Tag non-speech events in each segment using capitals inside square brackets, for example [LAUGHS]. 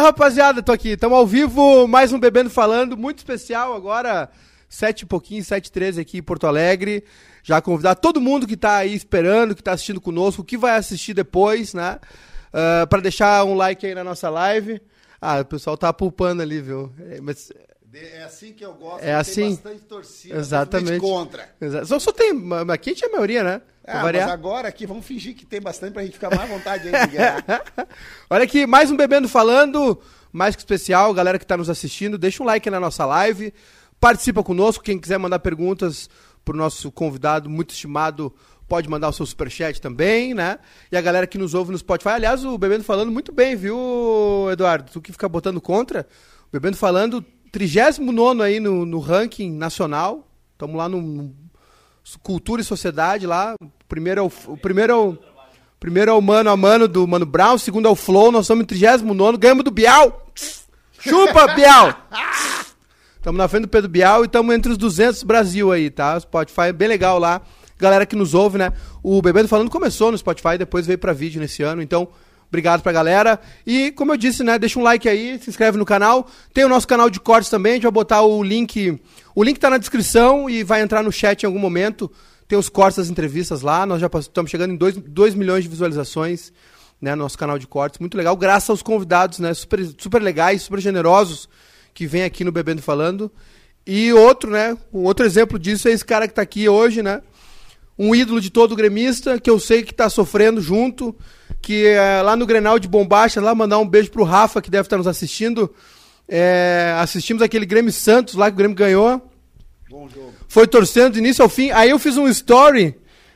rapaziada, tô aqui. Estamos ao vivo, mais um Bebendo Falando, muito especial agora, sete e pouquinho, sete e treze aqui em Porto Alegre. Já convidar todo mundo que tá aí esperando, que tá assistindo conosco, que vai assistir depois, né? Uh, para deixar um like aí na nossa live. Ah, o pessoal tá pulpando ali, viu? É, mas é assim que eu gosto. É assim. Tem bastante torcida. Exatamente. contra. Só, só tem. Aqui a gente é a maioria, né? Ah, mas agora aqui vamos fingir que tem bastante pra gente ficar mais à vontade aí de ganhar. [LAUGHS] Olha aqui, mais um Bebendo Falando, mais que especial. Galera que tá nos assistindo, deixa um like na nossa live. Participa conosco. Quem quiser mandar perguntas pro nosso convidado muito estimado, pode mandar o seu superchat também, né? E a galera que nos ouve no Spotify. Aliás, o Bebendo Falando muito bem, viu, Eduardo? Tu que fica botando contra. O Bebendo Falando 39 aí no, no ranking nacional. Estamos lá no, no, Cultura e Sociedade lá. O primeiro é o, o primeiro é o, primeiro é o Mano a Mano do Mano Brown, o segundo é o Flow, nós estamos em 39 ganhamos do Bial. Chupa, Bial! Estamos na frente do Pedro Bial e estamos entre os 200 Brasil aí, tá? O Spotify é bem legal lá. Galera que nos ouve, né? O Bebendo Falando começou no Spotify, depois veio para vídeo nesse ano, então Obrigado pra galera. E, como eu disse, né, deixa um like aí, se inscreve no canal. Tem o nosso canal de cortes também, a gente vai botar o link. O link tá na descrição e vai entrar no chat em algum momento. Tem os cortes das entrevistas lá. Nós já estamos chegando em 2 milhões de visualizações né, no nosso canal de cortes. Muito legal, graças aos convidados, né? Super, super legais, super generosos que vem aqui no Bebendo Falando. E outro, né? Um outro exemplo disso é esse cara que está aqui hoje, né? Um ídolo de todo gremista, que eu sei que está sofrendo junto que é, lá no Grenal de Bombacha, lá mandar um beijo pro Rafa, que deve estar nos assistindo. É, assistimos aquele Grêmio Santos lá que o Grêmio ganhou. Bom jogo. Foi torcendo do início ao fim. Aí eu fiz um story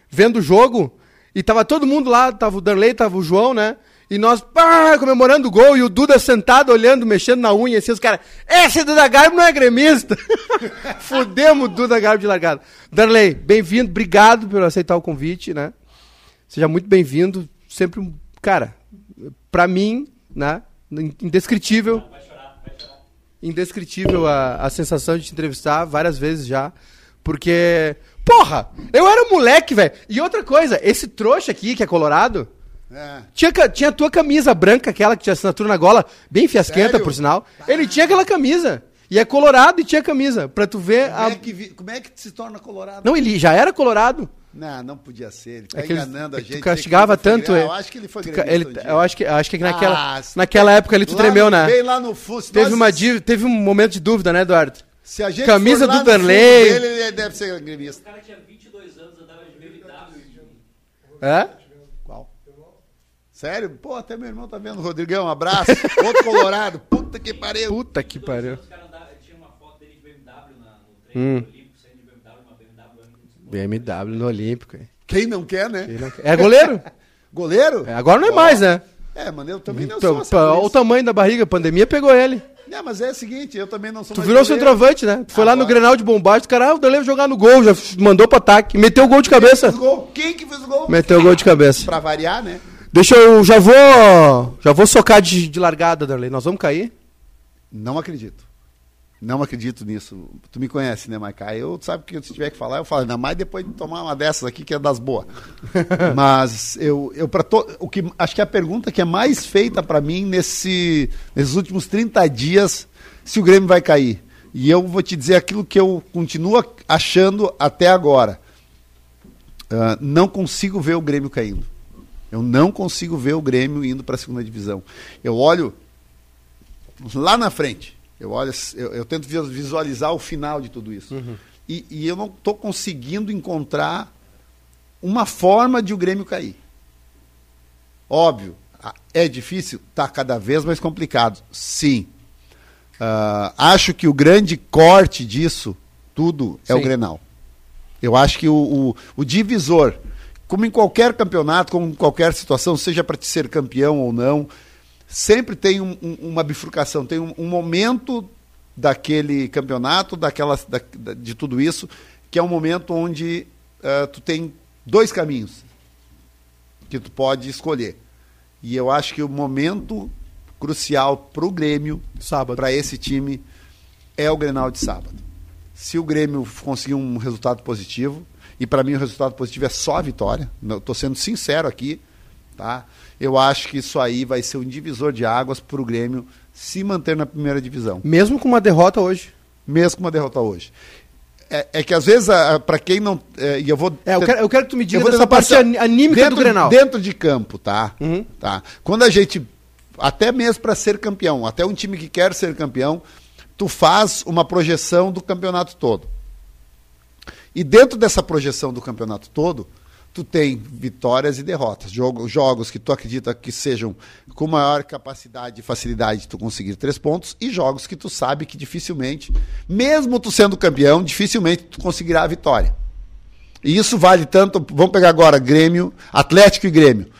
vendo o jogo e tava todo mundo lá, tava o Darley, tava o João, né? E nós pá, comemorando o gol e o Duda sentado olhando, mexendo na unha, assim, os caras, esse Duda Garbo não é gremista. [LAUGHS] Fudemos o Duda Garbo de largada. Darley, bem-vindo, obrigado por aceitar o convite, né? Seja muito bem-vindo sempre um. Cara, pra mim, né? Indescritível. Vai chorar, vai chorar. Indescritível a, a sensação de te entrevistar várias vezes já. Porque. Porra! Eu era um moleque, velho. E outra coisa, esse trouxa aqui, que é colorado. É. Tinha, tinha a tua camisa branca, aquela que tinha assinatura na gola, bem fiasquenta, Sério? por sinal. Ele tinha aquela camisa. E é colorado e tinha camisa. Pra tu ver. Como, a... é, que. Como é que se torna colorado? Não, ele já era colorado. Não, não podia ser. Ele tá é enganando ele, a gente. Tu castigava tanto. Foi... eu acho que ele foi tu, ele, Eu acho que, acho que naquela, ah, naquela época ali tu tremeu, né? Bem lá no fuso. Teve, nós... uma, teve um momento de dúvida, né, Eduardo? Se a gente Camisa do Danley. Dele, ele deve ser gremista. O cara tinha 22 anos, andava de BMW. É? Qual? Sério? Pô, até meu irmão tá vendo. Rodrigão, um abraço. [LAUGHS] Outro colorado. Puta que pariu. Puta que pariu. Os caras tinham uma foto dele de BMW na, no treino hum. olímpico, saindo de BMW, uma BMW. No Olímpico? Quem não quer, né? Não quer. É goleiro? [LAUGHS] goleiro? É, agora não é mais, né? É, mano, eu também não então, sou. Olha o tamanho da barriga, a pandemia pegou ele. É, mas é o seguinte, eu também não sou Tu virou goleiro. centroavante, né? Tu foi agora... lá no Grenal de Bombagem, o cara, ah, o Danilo jogar no gol, já mandou pro ataque, meteu o gol de cabeça. Quem, gol? Quem que fez o gol? Meteu o gol de cabeça. pra variar, né? Deixa eu, já vou, já vou socar de, de largada, Darley. Nós vamos cair? Não acredito. Não acredito nisso. Tu me conhece, né, Maicá? Eu sabe que se tiver que falar, eu falo, ainda mais depois de tomar uma dessas aqui que é das boas. [LAUGHS] Mas eu, eu para to... o que acho que a pergunta que é mais feita para mim nesse, nesses últimos 30 dias, se o Grêmio vai cair. E eu vou te dizer aquilo que eu continuo achando até agora. Uh, não consigo ver o Grêmio caindo. Eu não consigo ver o Grêmio indo para a segunda divisão. Eu olho lá na frente eu olho, eu, eu tento visualizar o final de tudo isso. Uhum. E, e, eu não estou conseguindo encontrar uma forma de o Grêmio cair. Óbvio, é difícil? Está cada vez mais complicado. Sim. Uh, acho que o grande corte disso tudo é Sim. o Grenal. Eu acho que o, o, o, divisor, como em qualquer campeonato, como em qualquer situação, seja para te ser campeão ou não, sempre tem um, um, uma bifurcação, tem um, um, momento daquele campeonato, daquela, da, de tudo isso, que é um momento onde uh, tu tem dois caminhos que tu pode escolher. E eu acho que o momento crucial para o Grêmio, para esse time, é o Grenal de sábado. Se o Grêmio conseguir um resultado positivo, e para mim o resultado positivo é só a vitória, estou sendo sincero aqui, Tá? Eu acho que isso aí vai ser um divisor de águas para o Grêmio se manter na primeira divisão. Mesmo com uma derrota hoje. Mesmo com uma derrota hoje. É, é que às vezes, para quem não. É, e eu vou. É, eu quero, eu quero que tu me diga tentar parte anímica dentro, do Grenal. Dentro de campo, tá? Uhum. tá? Quando a gente. Até mesmo para ser campeão, até um time que quer ser campeão, tu faz uma projeção do campeonato todo. E dentro dessa projeção do campeonato todo, tu tem vitórias e derrotas. Jogo- jogos que tu acredita que sejam com maior capacidade e facilidade de tu conseguir três pontos, e jogos que tu sabe que dificilmente, mesmo tu sendo campeão, dificilmente tu conseguirá a vitória. E isso vale tanto. Vamos pegar agora Grêmio, Atlético e Grêmio.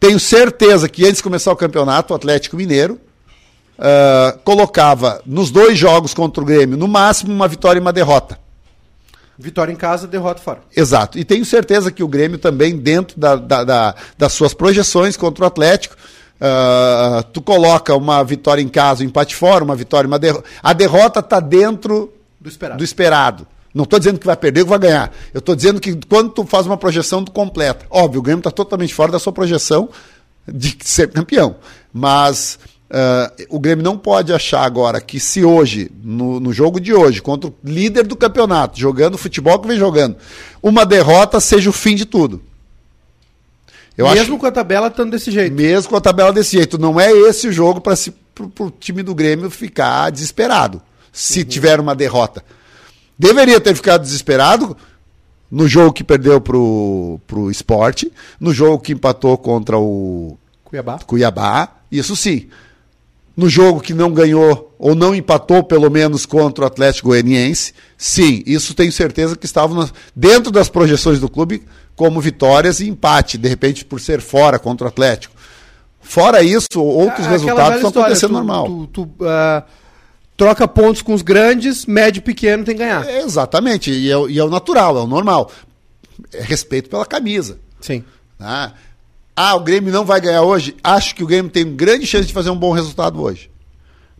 Tenho certeza que antes de começar o campeonato, o Atlético Mineiro ah, colocava nos dois jogos contra o Grêmio, no máximo, uma vitória e uma derrota. Vitória em casa, derrota fora. Exato. E tenho certeza que o Grêmio também, dentro da- da- da- das suas projeções contra o Atlético, ah, tu coloca uma vitória em casa, um empate fora, uma vitória uma derrota. A derrota está dentro Do esperado. do esperado. Não estou dizendo que vai perder ou que vai ganhar. Eu estou dizendo que quando tu faz uma projeção, tu completa. Óbvio, o Grêmio está totalmente fora da sua projeção de ser campeão. Mas ah, o Grêmio não pode achar agora que se hoje, no, no jogo de hoje, contra o líder do campeonato, jogando o futebol que vem jogando, uma derrota seja o fim de tudo. Eu Mesmo acho com a tabela estando desse jeito. mesmo com a tabela desse jeito. Não é esse o jogo para o time do Grêmio ficar desesperado, se tiver uma derrota. Deveria ter ficado desesperado no jogo que perdeu pro, pro esporte, no jogo que empatou contra o Cuiabá. Cuiabá, isso sim. No jogo que não ganhou, ou não empatou pelo menos contra o Atlético Goianiense, sim, isso tenho certeza que estavam nas- dentro das projeções do clube como vitórias e empate, de repente por ser fora contra o Atlético. Fora isso, outros Aquela resultados estão história, acontecendo tu- normal. Tu, tu, ah, troca pontos com os grandes, médio e pequeno tem que ganhar. É, exatamente, e é, o- e é o natural, é o normal. É respeito pela camisa. Sim. Tá? Ah, o Grêmio não vai ganhar hoje? Acho que o Grêmio tem grande chance de fazer um bom resultado hoje.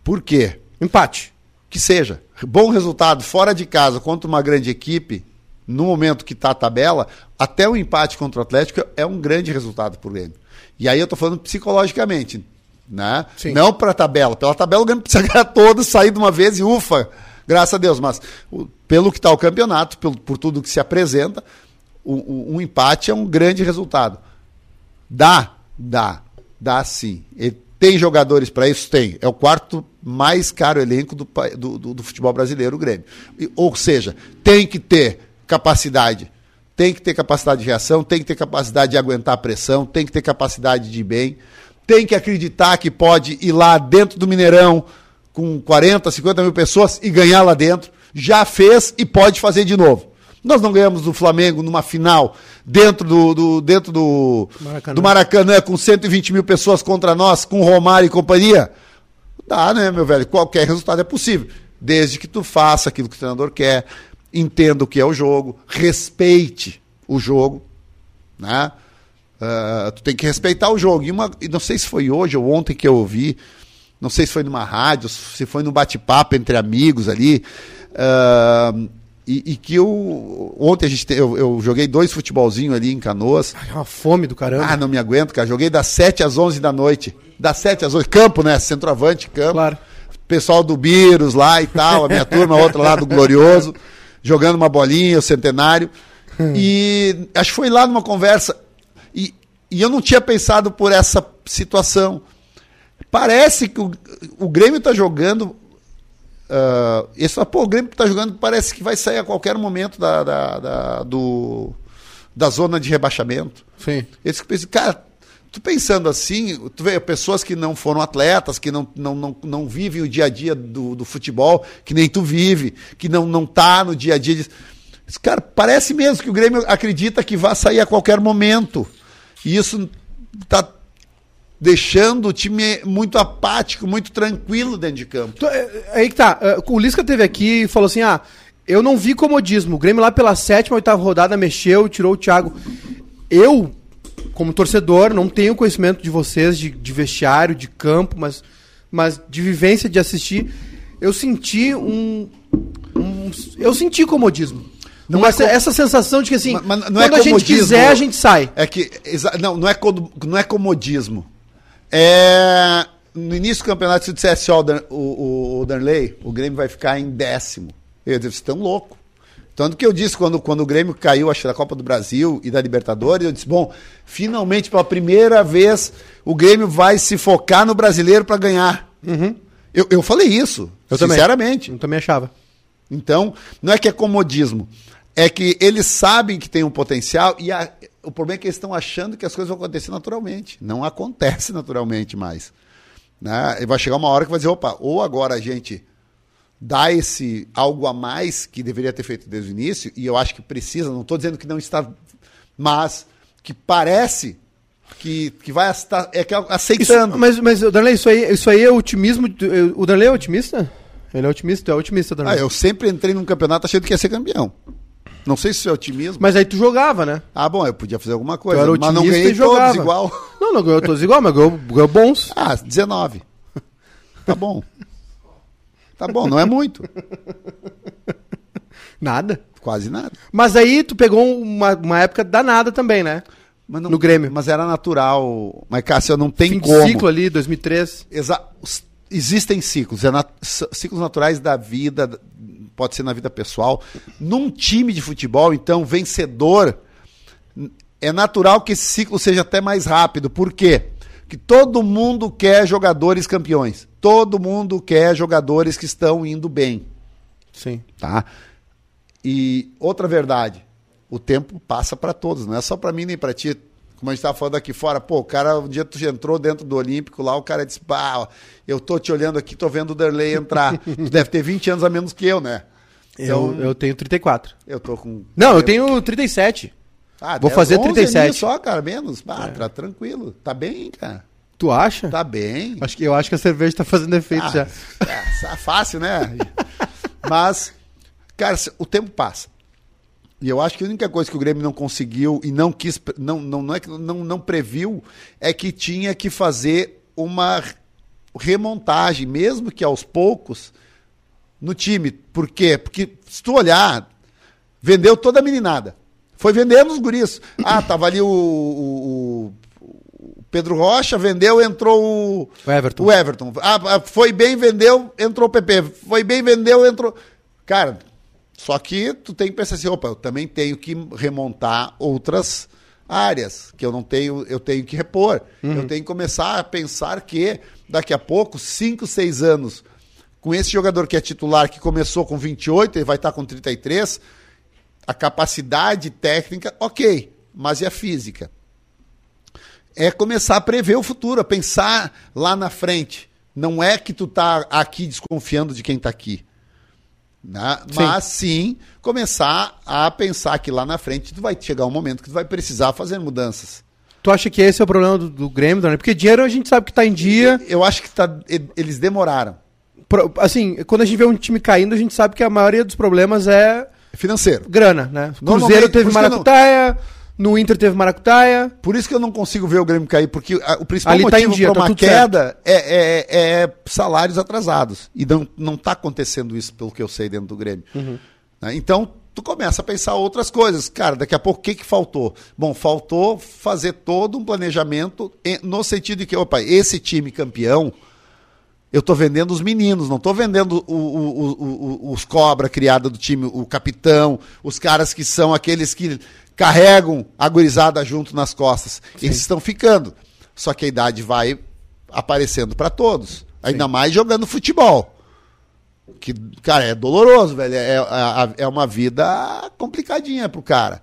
Por quê? Empate. Que seja. Bom resultado fora de casa contra uma grande equipe, no momento que está a tabela, até o empate contra o Atlético é um grande resultado para o Grêmio. E aí eu estou falando psicologicamente. Né? Sim. Não para a tabela. Pela tabela o Grêmio precisa [LAUGHS] ganhar todas, sair de uma vez e ufa, graças a Deus. Mas o- pelo que está o campeonato, pelo, por tudo que se apresenta, o- o- um empate é um grande resultado. Dá, dá, dá sim. Ele tem jogadores para isso? Tem. É o quarto mais caro elenco do, do, do- do futebol brasileiro, o Grêmio. E- ou seja, tem que ter capacidade. Tem que ter capacidade de reação, tem que ter capacidade de aguentar a pressão, tem que ter capacidade de ir bem, tem que acreditar que pode ir lá dentro do Mineirão com 40, 50 mil pessoas e ganhar lá dentro. Já fez e pode fazer de novo. Nós não ganhamos do Flamengo numa final dentro do, do- dentro do Maracanã. do Maracanã com 120 mil pessoas contra nós, com Romário e companhia. Dá, né, meu velho? Qualquer resultado é possível. Desde que tu faça aquilo que o treinador quer, entenda o que é o jogo, respeite o jogo, né? Ah, tu tem que respeitar o jogo. E, uma, não sei se foi hoje ou ontem que eu ouvi, não sei se foi numa rádio, se foi num bate-papo entre amigos ali. ah, e, e que eu. Ontem a gente te- eu, eu joguei dois futebolzinhos ali em canoas. Ai, é uma fome do caramba. Ah, não me aguento, cara. Joguei das 7 às 11 da noite. Das 7 às 11. Campo, né? Centroavante, campo. Claro. Pessoal do Biros lá e tal, a minha [LAUGHS] turma, outra lá do Glorioso, jogando uma bolinha, o centenário. E acho que foi lá numa conversa. E, e eu não tinha pensado por essa situação. Parece que o, o Grêmio está jogando. Ah, esse, pô, o Grêmio está jogando, parece que vai sair a qualquer momento da, da, da- do, da zona de rebaixamento. Sim. Pensa, cara, tu pensando assim, tu vê pessoas que não foram atletas, que não, não, não, não vivem o dia a dia do, do futebol, que nem tu vive, que não, não tá no dia a dia. diz, Cara, parece mesmo que o Grêmio acredita que vai sair a qualquer momento. E isso tá deixando o time muito apático, muito tranquilo dentro de campo. Então, é- é Aí que tá. é, O Lisca teve aqui e falou assim: ah, eu não vi comodismo. O Grêmio lá pela sétima, oitava rodada mexeu, tirou o Thiago. Eu, como torcedor, não tenho conhecimento de vocês, de, de vestiário, de campo, mas, mas de vivência, de assistir. Eu senti um. um- eu senti comodismo. Não Uma é se- co- essa sensação de que assim, Mas- mas quando é a gente quiser, a gente sai. É que. Não, não é, não é comodismo. É. No início do campeonato, se eu dissesse, ó, o, o, o Darley, o Grêmio vai ficar em décimo. Eu ia dizer, vocês estão louco. Tanto que eu disse quando, quando o Grêmio caiu, acho da Copa do Brasil e da Libertadores, eu disse, bom, finalmente, pela primeira vez, o Grêmio vai se focar no brasileiro para ganhar. Eu, eu falei isso, Uhum. Eu também. sinceramente. Eu também achava. Então, não é que é comodismo. É que eles sabem que tem um potencial e a- o problema é que eles estão achando que as coisas vão acontecer naturalmente. Não acontece [LAUGHS] naturalmente mais. Né? E vai chegar uma hora que vai dizer, opa, ou agora a gente dá esse algo a mais que deveria ter feito desde o início, e eu acho que precisa, não estou dizendo que não está, mas que parece que, que vai estar é que é Isso, aceitando. mas, mas, Darley, isso aí, isso aí é otimismo. do- O Darley é otimista? Ele é otimista, é otimista, Ah, Darley. eu sempre entrei num campeonato achando que ia ser campeão. Não sei se isso é otimismo. Mas aí tu jogava, né? Ah, bom, eu podia fazer alguma Tu coisa, era mas não ganhei todos igual. Não, não ganhou todos igual, mas ganhou, ganhou bons. [LAUGHS] Ah, 19. Tá bom. Tá bom, não é muito. Nada. Quase nada. Mas aí tu pegou uma, uma época danada também, né? Mas não- No Grêmio. Mas era natural. Mas, Cássio, não tem Fim como. ciclo ali, 2003. Exa- Existem ciclos, é s- ciclos naturais da vida, pode ser na vida pessoal. Num time de futebol, então, vencedor, é natural que esse ciclo seja até mais rápido. Por quê? Porque todo mundo quer jogadores campeões. Todo mundo quer jogadores que estão indo bem. Sim. Tá? E outra verdade, o tempo passa para todos, não é só para mim nem para ti. Como a gente estava falando aqui fora, pô, o cara, um dia tu já entrou dentro do Olímpico lá, o cara disse, ó, eu tô te olhando aqui, tô vendo o Derlei entrar. [LAUGHS] tu deve ter 20 anos a menos que eu, né? Então, eu, eu tenho 34. eu tô com... Não, eu tenho 37. Ah, vou 10, fazer 11 37. aninhos só, cara, menos. Ah, tá tranquilo. Tá bem, cara. Tu acha? Tá bem. Acho que, eu acho que a cerveja tá fazendo efeito Ah, já. é, é fácil, né? [LAUGHS] Mas, cara, o tempo passa. E eu acho que a única coisa que o Grêmio não conseguiu e não quis, não, não, não é que não, não previu, é que tinha que fazer uma remontagem, mesmo que aos poucos, no time. Por quê? Porque se tu olhar, vendeu toda a meninada. Foi vendendo os guris. Ah, tava ali o, o- o Pedro Rocha, vendeu, entrou o, O Everton. o Everton. Ah, ah, foi bem, vendeu, entrou o PP. Foi bem, vendeu, entrou. Cara, só que tu tem que pensar assim, opa, eu também tenho que remontar outras áreas que eu não tenho, eu tenho que repor. Eu tenho que começar a pensar que daqui a pouco, 5, 6 anos, com esse jogador que é titular, que começou com 28, ele vai estar com 33, a capacidade técnica, ok, mas e a física? É começar a prever o futuro, a pensar lá na frente. Não é que tu tá aqui desconfiando de quem tá aqui. Né? Sim. Mas sim começar a pensar que lá na frente tu vai chegar um momento que tu vai precisar fazer mudanças. Tu acha que esse é o problema do, do Grêmio, Darley? Porque dinheiro a gente sabe que tá em dia. Eu acho que tá, eles demoraram. Pro- Assim, quando a gente vê um time caindo, a gente sabe que a maioria dos problemas é Financeiro. grana, né? Cruzeiro teve eu não- maracutaia, no Inter teve maracutaia. Por isso que eu não consigo ver o Grêmio cair, porque a- o principal Ali tá motivo dia, para tá uma tudo queda é, é- é salários atrasados. E não, não tá acontecendo isso, pelo que eu sei, dentro do Grêmio. Uhum. Né? Então, tu começa a pensar outras coisas. Cara, daqui a pouco, o que, que faltou? Bom, faltou fazer todo um planejamento no sentido de que, opa, esse time campeão, eu tô vendendo os meninos, não tô vendendo o- o- o- os cobra criada do time, o capitão, os caras que são aqueles que carregam a gurizada junto nas costas. Eles estão ficando. Só que a idade vai aparecendo para todos. Ainda mais jogando futebol. Que, cara, é doloroso, velho. É, é, é uma vida complicadinha pro cara.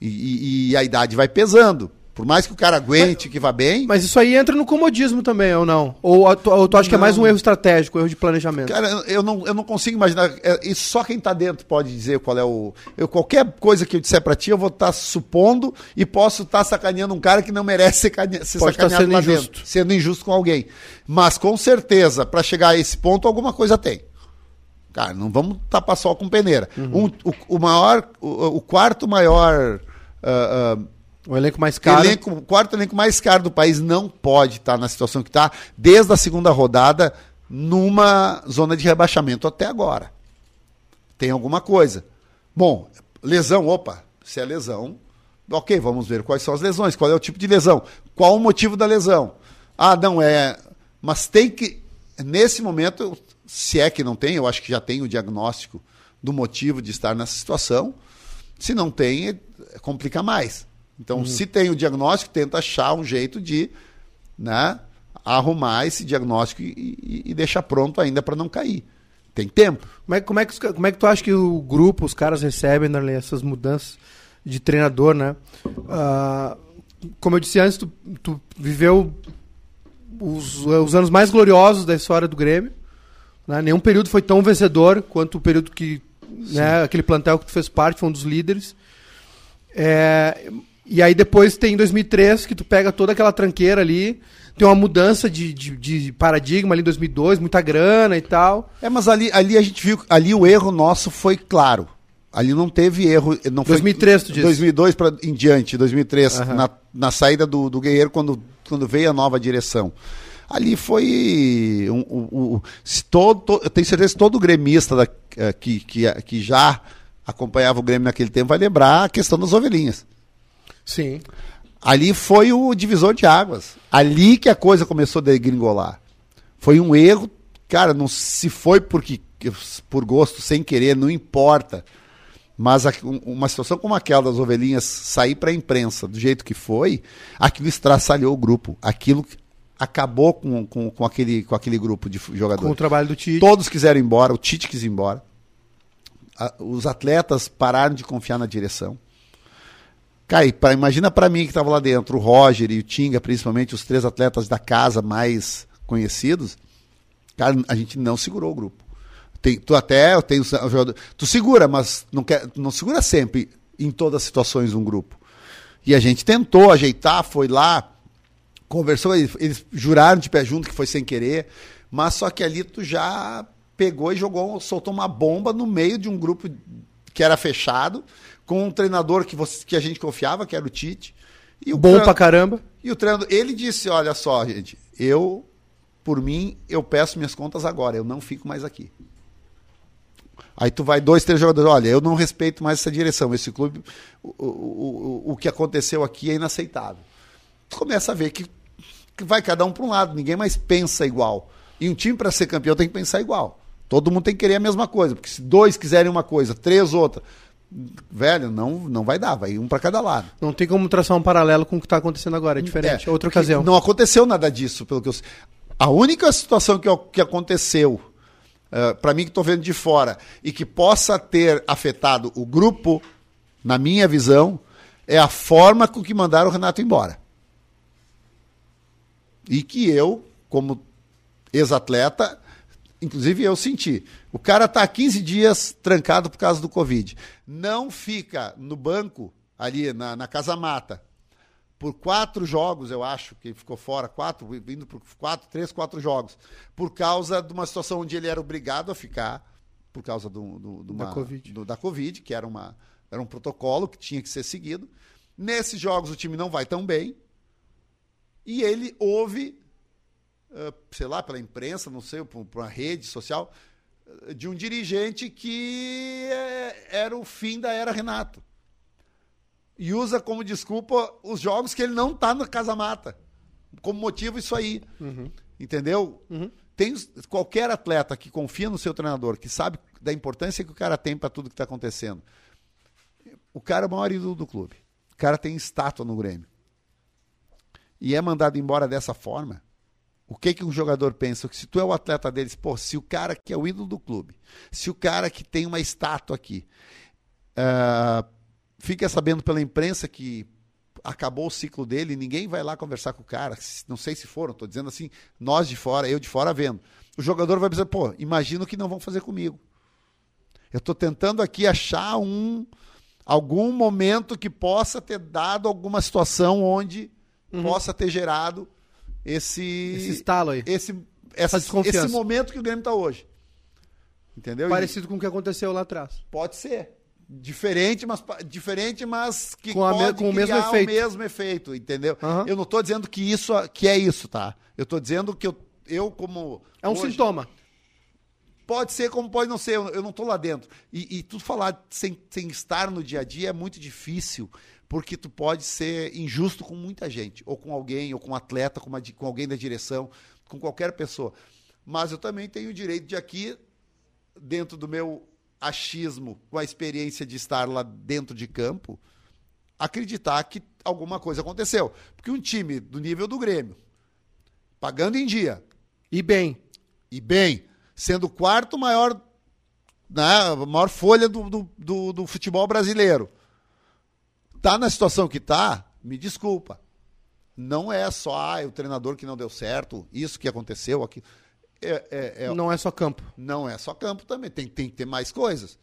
E, e- e a idade vai pesando. Por mais que o cara aguente, que vá bem. Mas isso aí entra no comodismo também, ou não? Ou, tu- ou tu acha que é mais um Não. erro estratégico, um erro de planejamento? Cara, eu não, eu não consigo imaginar. é, Isso só quem tá dentro pode dizer qual é o. Eu, qualquer coisa que eu disser pra ti, eu vou estar supondo e posso estar sacaneando um cara que não merece ser, cane- ser Pode tá sacaneado sendo lá injusto. dentro. Sendo injusto com alguém. Mas com certeza, pra chegar a esse ponto, alguma coisa tem. Cara, não vamos tapar sol com peneira. Uhum. Um- o, o maior, o, o quarto maior. ah, ah, O elenco mais caro. elenco, o quarto elenco mais caro do país não pode estar na situação que está desde a segunda rodada numa zona de rebaixamento até agora. Tem alguma coisa. Bom, lesão, opa, se é lesão, ok, vamos ver quais são as lesões, qual é o tipo de lesão, qual o motivo da lesão. Ah, não é. Mas tem que. Nesse momento, se é que não tem, eu acho que já tem o diagnóstico do motivo de estar nessa situação. Se não tem, é- complica mais. Então, se tem o diagnóstico, tenta achar um jeito de né, arrumar esse diagnóstico e, e- e deixar pronto ainda para não cair. Tem tempo. Como é, como, é que, como é que tu acha que o grupo, os caras recebem Darley, essas mudanças de treinador, né? Ah, como eu disse antes, tu, tu viveu os, os anos mais gloriosos da história do Grêmio. Né? Nenhum período foi tão vencedor quanto o período que né, aquele plantel que tu fez parte, foi um dos líderes. É, e aí depois tem 2003, que tu pega toda aquela tranqueira ali, tem uma mudança de, de, de paradigma ali em 2002, muita grana e tal. É, mas ali, ali a gente viu, ali o erro nosso foi claro. Ali não teve erro. Não foi, 2003, tu disse. 2002 para em diante, 2003, Aham. na, na saída do, do Guerreiro, quando, quando veio a nova direção. Ali foi. Um, um- um- se todo, to- eu tenho certeza que todo gremista da- eh, que, que, que já acompanhava o Grêmio naquele tempo vai lembrar a questão das ovelhinhas. Sim. Ali foi o divisor de águas. Ali que a coisa começou a degringolar. Foi um erro, cara, não se foi porque por gosto, sem querer, não importa. Mas um- uma situação como aquela das ovelhinhas sair para a imprensa do jeito que foi, aquilo estraçalhou o grupo. Aquilo acabou com, com, com, aquele, com aquele grupo de Com o jogadores. trabalho do Tite. Todos quiseram ir embora, o Tite quis ir embora. Os atletas pararam de confiar na direção. E pra, imagina para mim que estava lá dentro, o Roger e o Tinga, principalmente os três atletas da casa mais conhecidos. Cara, a gente não segurou o grupo. Tem, tu até tem o jogador, tu segura, mas não quer, não segura sempre em todas as situações um grupo. E a gente tentou ajeitar, foi lá, conversou, eles, eles juraram de pé junto que foi sem querer, mas só que ali tu já pegou e jogou, soltou uma bomba no meio de um grupo que era fechado, com um treinador que, você, que a gente confiava, que era o Tite. E o Bom tra- pra caramba. e o treinador, ele disse: Olha só, gente, eu, por mim, eu peço minhas contas agora, eu não fico mais aqui. Aí tu vai dois, três jogadores, olha, eu não respeito mais essa direção, esse clube, o, o, o, o que aconteceu aqui é inaceitável. Tu começa a ver que, que vai cada um para um lado, ninguém mais pensa igual. E um time para ser campeão tem que pensar igual. Todo mundo tem que querer a mesma coisa, porque se dois quiserem uma coisa, três outra, velho, não, não vai dar, vai um para cada lado. Não tem como traçar um paralelo com o que está acontecendo agora, é diferente. É, Outra ocasião. Não aconteceu nada disso, pelo que eu sei. A única situação que, que aconteceu, para mim que estou vendo de fora, e que possa ter afetado o grupo, na minha visão, é a forma com que mandaram o Renato embora. E que eu, como ex-atleta, inclusive eu senti. O cara está 15 dias trancado por causa do Covid. Não fica no banco, ali na, na Casa Mata, por quatro jogos, eu acho, que ficou fora, quatro, vindo por quatro, três, quatro jogos, por causa de uma situação onde ele era obrigado a ficar, por causa do, do- Da uma- Covid. do- da Covid, que era, uma, era um protocolo que tinha que ser seguido. Nesses jogos o time não vai tão bem, e ele ouve, eh, sei lá, pela imprensa, não sei, por, uma rede social, eh, de um dirigente que eh, era o fim da era Renato e usa como desculpa os jogos que ele não tá na Casa Mata. Como motivo isso aí. Entendeu? Tem os- qualquer atleta que confia no seu treinador, que sabe da importância que o cara tem para tudo que está acontecendo. O cara é o maior ídolo do clube. O cara tem estátua no Grêmio. E é mandado embora dessa forma. O que que um jogador pensa? Que se tu é o atleta deles, pô, se o cara que é o ídolo do clube, se o cara que tem uma estátua aqui, ah, fica sabendo pela imprensa que acabou o ciclo dele, ninguém vai lá conversar com o cara. Não sei se foram, estou dizendo assim, nós de fora, eu de fora vendo. O jogador vai pensar, pô, imagino que não vão fazer comigo. Eu estou tentando aqui achar um algum momento que possa ter dado alguma situação onde possa ter gerado esse Esse estalo aí. esse essa, desconfiança. esse momento que o Grêmio está hoje. Entendeu? E- Parecido com o que aconteceu lá atrás. Pode ser. Diferente, mas diferente, mas que Com a me- pode com o mesmo efeito. o mesmo efeito, entendeu? Aham. Eu não estou dizendo que isso que é isso, tá? Eu estou dizendo que eu, eu como É um hoje- sintoma. Pode ser como pode não ser, eu, não estou lá dentro. E, e tu falar sem, sem estar no dia a dia é muito difícil, porque tu pode ser injusto com muita gente, ou com alguém, ou com um atleta, com, uma, com alguém da direção, com qualquer pessoa. Mas eu também tenho o direito de aqui, dentro do meu achismo, com a experiência de estar lá dentro de campo, acreditar que alguma coisa aconteceu. Porque um time do nível do Grêmio, pagando em dia. E bem. E bem, sendo o quarto maior, né, maior folha do, do, do, do futebol brasileiro. Tá na situação que tá, me desculpa. Não é só ah, o treinador que não deu certo, isso que aconteceu aqui. É, é, é, não é só campo. Não é só campo também, tem, tem que ter mais coisas.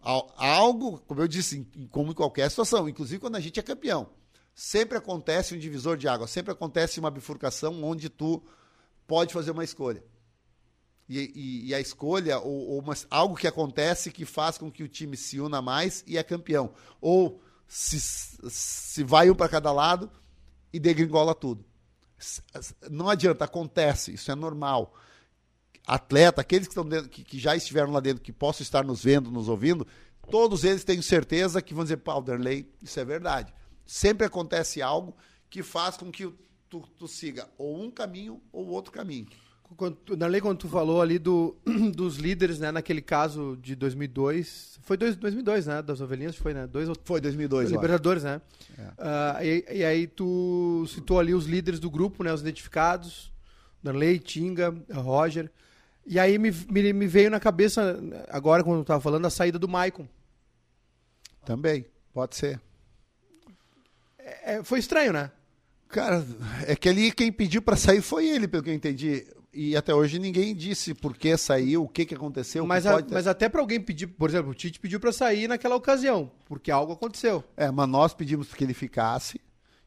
Algo, como eu disse, como em qualquer situação, inclusive quando a gente é campeão, sempre acontece um divisor de água, sempre acontece uma bifurcação onde tu pode fazer uma escolha. E, e, e a escolha, ou, ou uma, algo que acontece que faz com que o time se una mais e é campeão. Ou se, se vai um para cada lado e degringola tudo. Não adianta, acontece, isso é normal. Atleta, aqueles que, dentro, que, que já estiveram lá dentro, que possam estar nos vendo, nos ouvindo, todos eles têm certeza que vão dizer, Powderley, isso é verdade. Sempre acontece algo que faz com que tu, tu siga ou um caminho ou outro caminho. Quando, na lei, quando tu falou ali do, [CLEARS THROAT] dos líderes, né, naquele caso de 2002, foi dois, 2002, né, das ovelhinhas, foi, né, dois Foi 2002, Libertadores, né? É. Uh, e, e, aí tu citou ali os líderes do grupo, né, os identificados, Danley, Tinga, Roger, e aí me, me, me, veio na cabeça, agora quando eu tava falando, a saída do Maicon. Também, pode ser. É, é foi estranho, né? Cara, é que ali quem pediu para sair foi ele, pelo que eu entendi e até hoje ninguém disse por que saiu, o que, que aconteceu. Mas, que a, mas até para alguém pedir, por exemplo, o Tite pediu para sair naquela ocasião, porque algo aconteceu. É, mas nós pedimos que ele ficasse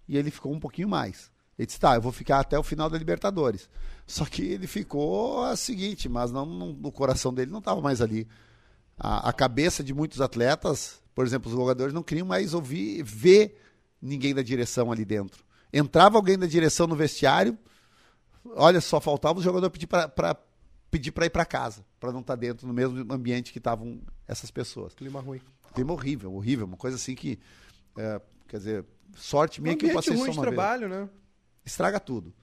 e ele ficou um pouquinho mais. Ele disse, tá, eu vou ficar até o final da Libertadores. Só que ele ficou a seguinte, mas não, não o coração dele não estava mais ali. A, a, cabeça de muitos atletas, por exemplo, os jogadores não queriam mais ouvir, ver ninguém da direção ali dentro. Entrava alguém da direção no vestiário, olha, só faltava o jogador pedir para pedir para ir para casa, para não estar tá dentro no mesmo ambiente que estavam essas pessoas. Clima ruim. Clima horrível, horrível, uma coisa assim que, é, quer dizer, sorte minha um que eu passei ruim só uma de trabalho, vez. né? Estraga tudo.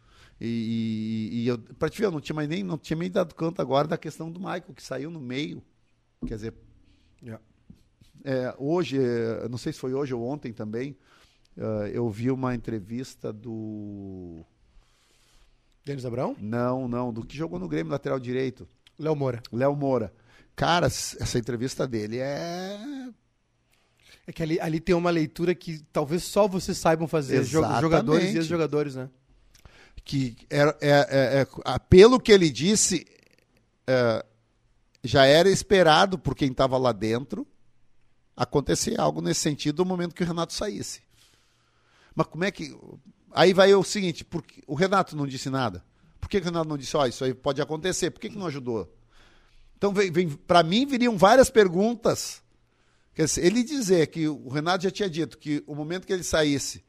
E, e, e eu, para te ver, eu não tinha mais nem não tinha nem dado conta agora da questão do Michael que saiu no meio, quer dizer, yeah. é, hoje, é, não sei se foi hoje ou ontem também, uh, eu vi uma entrevista do Denis Abrão? Não, não. Do que jogou no Grêmio, lateral direito. Léo Moura. Léo Moura. Cara, essa entrevista dele é. É que ali, ali tem uma leitura que talvez só vocês saibam fazer, Exatamente. jogadores e os jogadores, né? Que é, é, é, pelo que ele disse, é, já era esperado por quem estava lá dentro acontecer algo nesse sentido no momento que o Renato saísse. Mas como é que. Aí vai o seguinte, porque o Renato não disse nada. Por que, que o Renato não disse, ó, oh, isso aí pode acontecer? Por que, que não ajudou? Então, vem, vem para mim, viriam várias perguntas. Quer dizer, ele dizer que o Renato já tinha dito que o momento que ele saísse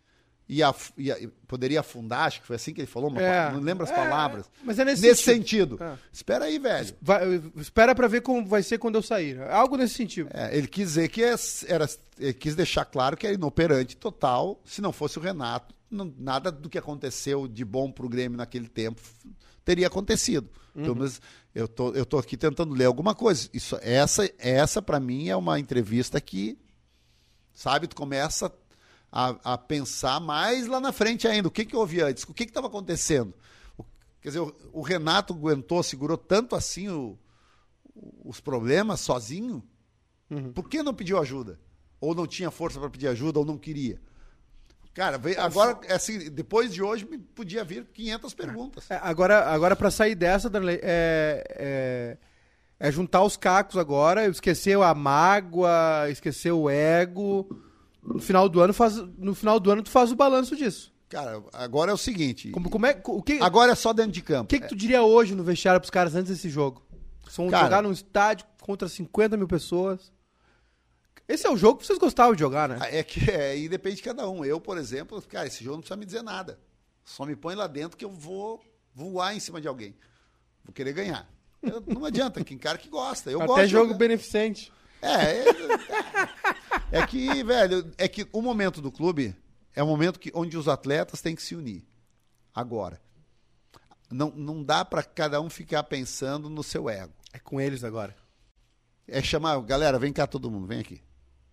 ia, ia, poderia afundar, acho que foi assim que ele falou, é, não lembro as é, palavras. Mas é nesse, nesse sentido. sentido. É. Espera aí, velho. Vai, espera para ver como vai ser quando eu sair. Algo nesse sentido. É, ele quis dizer que é, era, ele quis deixar claro que era inoperante total, se não fosse o Renato não, nada do que aconteceu de bom para o Grêmio naquele tempo teria acontecido. Uhum. Pelo menos eu tô, eu tô aqui tentando ler alguma coisa. Isso, essa, essa para mim é uma entrevista que, sabe, tu começa a, a, pensar mais lá na frente ainda. O que, que houve antes? O que estava acontecendo? O, quer dizer, o, o, Renato aguentou, segurou tanto assim o, os problemas sozinho? Uhum. Por que não pediu ajuda? Ou não tinha força para pedir ajuda, ou não queria? Cara, veio, agora, assim, depois de hoje, podia vir 500 perguntas. É, agora, agora para sair dessa, Darley, é, é, é, juntar os cacos agora, esquecer a mágoa, esquecer o ego. No final do ano, faz, no final do ano tu faz o balanço disso. Cara, agora é o seguinte. Como, como é, o que, agora é só dentro de campo. O que, que tu diria hoje no vestiário pros caras antes desse jogo? São jogar num estádio contra 50 mil pessoas. Esse é o jogo que vocês gostavam de jogar, né? É que é, aí depende de cada um. Eu, por exemplo, cara, esse jogo não precisa me dizer nada. Só me põe lá dentro que eu vou voar em cima de alguém. Vou querer ganhar. Eu- não adianta, tem cara que gosta. Eu Até gosto de jogo jogar. beneficente. É, é, é, é que, velho, é que o momento do clube é o momento que, onde os atletas têm que se unir. Agora. Não, não dá pra cada um ficar pensando no seu ego. É com eles agora. É chamar, galera, vem cá todo mundo, vem aqui.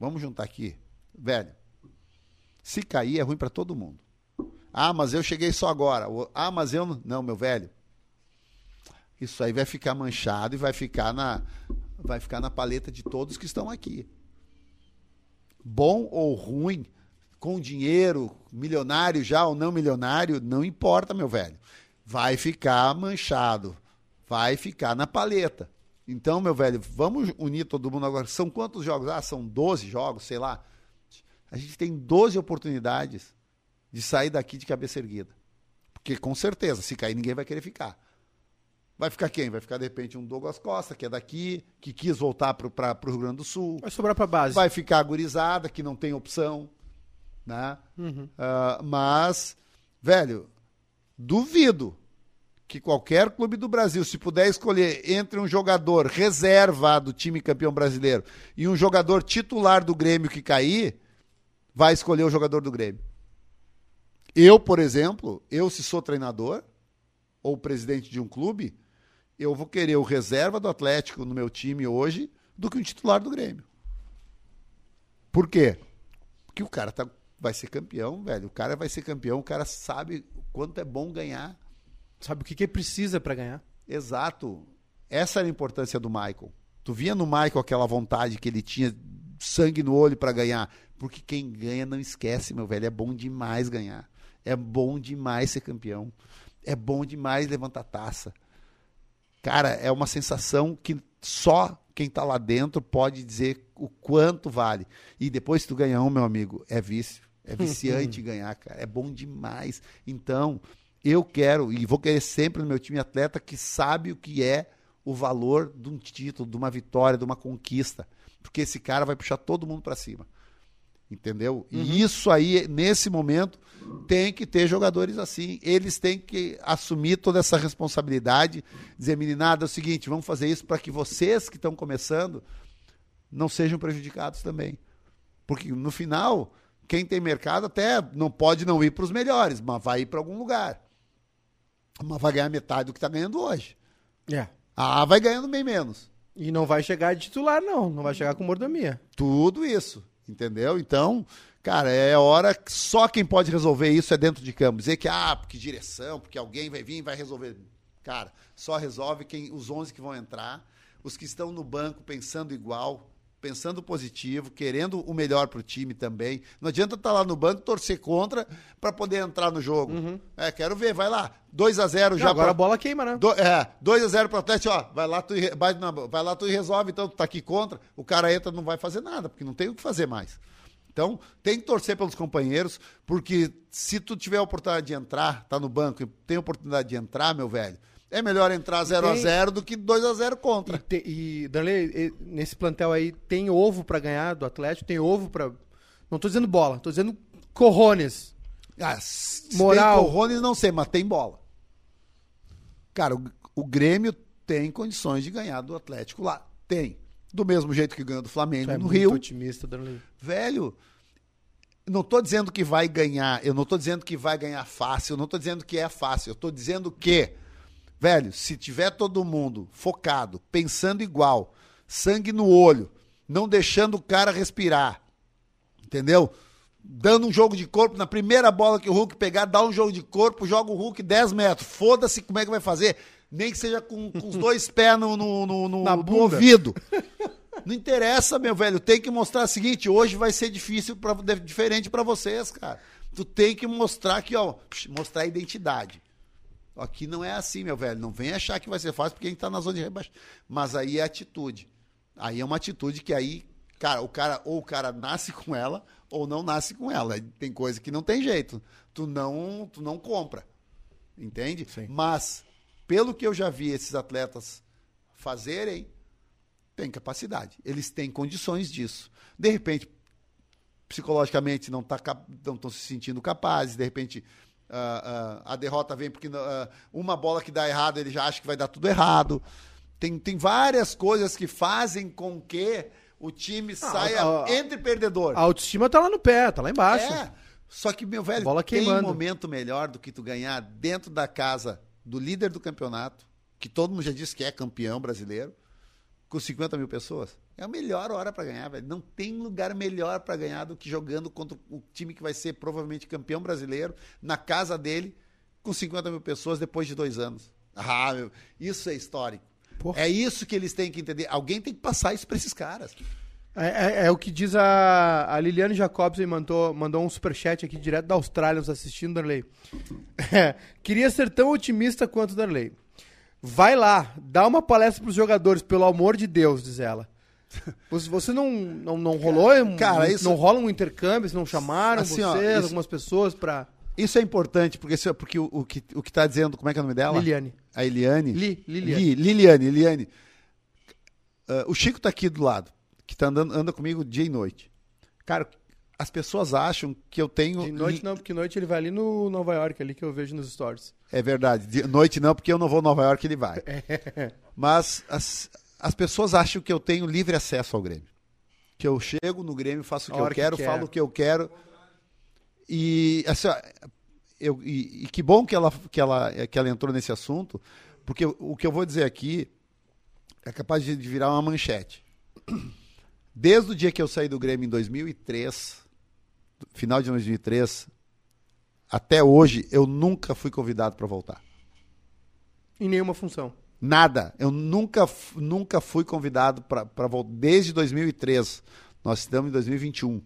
Vamos juntar aqui. Velho, se cair é ruim pra todo mundo. Ah, mas eu cheguei só agora. Ah, mas eu não. Não, meu velho. Isso aí vai ficar manchado e vai ficar na vai ficar na paleta de todos que estão aqui. Bom ou ruim, com dinheiro, milionário já ou não milionário, não importa, meu velho. Vai ficar manchado. Vai ficar na paleta. Então, meu velho, vamos unir todo mundo agora. São quantos jogos? Ah, são 12 jogos, sei lá. A gente tem 12 oportunidades de sair daqui de cabeça erguida. Porque com certeza, se cair, ninguém vai querer ficar. Vai ficar quem? Vai ficar, de repente, um Douglas Costa, que é daqui, que quis voltar para o Rio Grande do Sul. Vai sobrar pra base. Vai ficar a gurizada, que não tem opção. Né? Ah, mas, velho, duvido que qualquer clube do Brasil, se puder escolher entre um jogador reserva do time campeão brasileiro e um jogador titular do Grêmio que cair, vai escolher o jogador do Grêmio. Eu, por exemplo, eu se sou treinador ou presidente de um clube, eu vou querer o reserva do Atlético no meu time hoje do que um titular do Grêmio. Por quê? Porque o cara tá, vai ser campeão, velho. O cara vai ser campeão, o cara sabe quanto é bom ganhar. Sabe o que, que precisa pra ganhar? Exato. Essa era a importância do Michael. Tu via no Michael aquela vontade que ele tinha, sangue no olho para ganhar. Porque quem ganha não esquece, meu velho. É bom demais ganhar. É bom demais ser campeão. É bom demais levantar taça. Cara, é uma sensação que só quem tá lá dentro pode dizer o quanto vale. E depois que tu ganha um, meu amigo, é vício. É viciante [LAUGHS] ganhar, cara. É bom demais. Então, eu quero e vou querer sempre no meu time atleta que sabe o que é o valor de um título, de uma vitória, de uma conquista. Porque esse cara vai puxar todo mundo para cima. Entendeu? E isso aí, nesse momento, tem que ter jogadores assim. Eles têm que assumir toda essa responsabilidade, dizer, meninada, é o seguinte, vamos fazer isso para que vocês que estão começando não sejam prejudicados também. Porque no final, quem tem mercado até não pode não ir para os melhores, mas vai ir para algum lugar. Mas vai ganhar metade do que está ganhando hoje. É. Ah, vai ganhando bem menos. E não vai chegar de titular, não. Não vai chegar com mordomia. Tudo isso, entendeu? Então, cara, é hora que só quem pode resolver isso é dentro de campo. Dizer que, ah, porque direção, porque alguém vai vir e vai resolver. Cara, só resolve quem os 11 que vão entrar, os que estão no banco pensando igual, pensando positivo, querendo o melhor pro time também. Não adianta estar lá no banco torcer contra para poder entrar no jogo. É, quero ver, vai lá. 2 a 0 já agora pra- a bola queima, né? do, é, 2x0 pro Atlético, ó, vai lá, tu, e vai, na- vai lá tu e resolve, então tu tá aqui contra, o cara entra não vai fazer nada, porque não tem o que fazer mais. Então, tem que torcer pelos companheiros, porque se tu tiver a oportunidade de entrar, tá no banco e tem a oportunidade de entrar, meu velho, é melhor entrar 0x0 do que 2x0 E, contra. te- e Danley, e- nesse plantel aí, tem ovo pra ganhar do Atlético? Tem ovo pra. Não tô dizendo bola, tô dizendo corrones. Ah, se Moral. Tem Corrones, não sei, mas tem bola. Cara, o, o Grêmio tem condições de ganhar do Atlético lá. Tem. Do mesmo jeito que ganhou do Flamengo é no muito Rio. otimista, Danley. velho, não tô dizendo que vai ganhar, eu não tô dizendo que vai ganhar fácil, eu não tô dizendo que é fácil, eu tô dizendo que, velho, se tiver todo mundo focado, pensando igual, sangue no olho, não deixando o cara respirar, entendeu? Dando um jogo de corpo, na primeira bola que o Hulk pegar, dá um jogo de corpo, joga o Hulk 10 metros, foda-se como é que vai fazer, nem que seja com, com os dois [LAUGHS] pés no, no, no, no- ouvido. Não interessa, meu velho. Tem que mostrar o seguinte: hoje vai ser difícil, pra, diferente pra vocês, cara. Tu tem que mostrar aqui, ó, mostrar a identidade. Aqui não é assim, meu velho. Não vem achar que vai ser fácil porque a gente tá na zona de rebaixamento. Mas aí é atitude. Aí é uma atitude que aí, cara, o cara ou o cara nasce com ela ou não nasce com ela. Tem coisa que não tem jeito. Tu não, tu não compra. Entende? Sim. Mas pelo que eu já vi esses atletas fazerem, tem capacidade. Eles têm condições disso. De repente, psicologicamente não tá, não estão se sentindo capazes, de repente ah, ah, a derrota vem porque ah, uma bola que dá errado ele já acha que vai dar tudo errado. Tem, tem várias coisas que fazem com que o time saia a- a- entre perdedor. A autoestima tá lá no pé, tá lá embaixo. É. Só que, meu velho, Bola tem queimando. momento melhor do que tu ganhar dentro da casa do líder do campeonato, que todo mundo já disse que é campeão brasileiro, com 50 mil pessoas. É a melhor hora pra ganhar, velho. Não tem lugar melhor pra ganhar do que jogando contra o time que vai ser provavelmente campeão brasileiro, na casa dele, com 50 mil pessoas depois de dois anos. Ah, meu, isso é histórico. Porra. É isso que eles têm que entender. Alguém tem que passar isso pra esses caras. É, é- é o que diz a, a Liliane Jacobsen, mandou, mandou um superchat aqui direto da Austrália nos assistindo, Darley. [LAUGHS] É, queria ser tão otimista quanto o Darley. Vai lá, dá uma palestra pros jogadores, pelo amor de Deus, diz ela. Você, não, não, não rolou? um- Cara, isso- Não rola um intercâmbio? Vocês não chamaram Assim, vocês, ó, isso- algumas pessoas pra. Isso é importante, porque, porque o, o que, o que tá dizendo, como é que é o nome dela? Liliane. A Eliane. Li- Liliane. Li- Liliane, Liliane. Ah, o Chico tá aqui do lado, que tá andando, anda comigo dia e noite. Cara, as pessoas acham que eu tenho. De noite não, porque noite ele vai ali no Nova York, ali que eu vejo nos stories. É verdade. De noite não, porque eu não vou a Nova York, ele vai. [LAUGHS] Mas as, as pessoas acham que eu tenho livre acesso ao Grêmio. Que eu chego no Grêmio, faço o que eu que quero, quer. falo o que eu quero. E, assim, eu, e, e que bom que ela, que, ela, que ela entrou nesse assunto, porque o, o que eu vou dizer aqui é capaz de, de virar uma manchete. Desde o dia que eu saí do Grêmio em 2003, final de 2003, até hoje, eu nunca fui convidado para voltar. Em nenhuma função. Nada. Eu nunca, nunca fui convidado para voltar. Desde 2003. Nós estamos em 2021.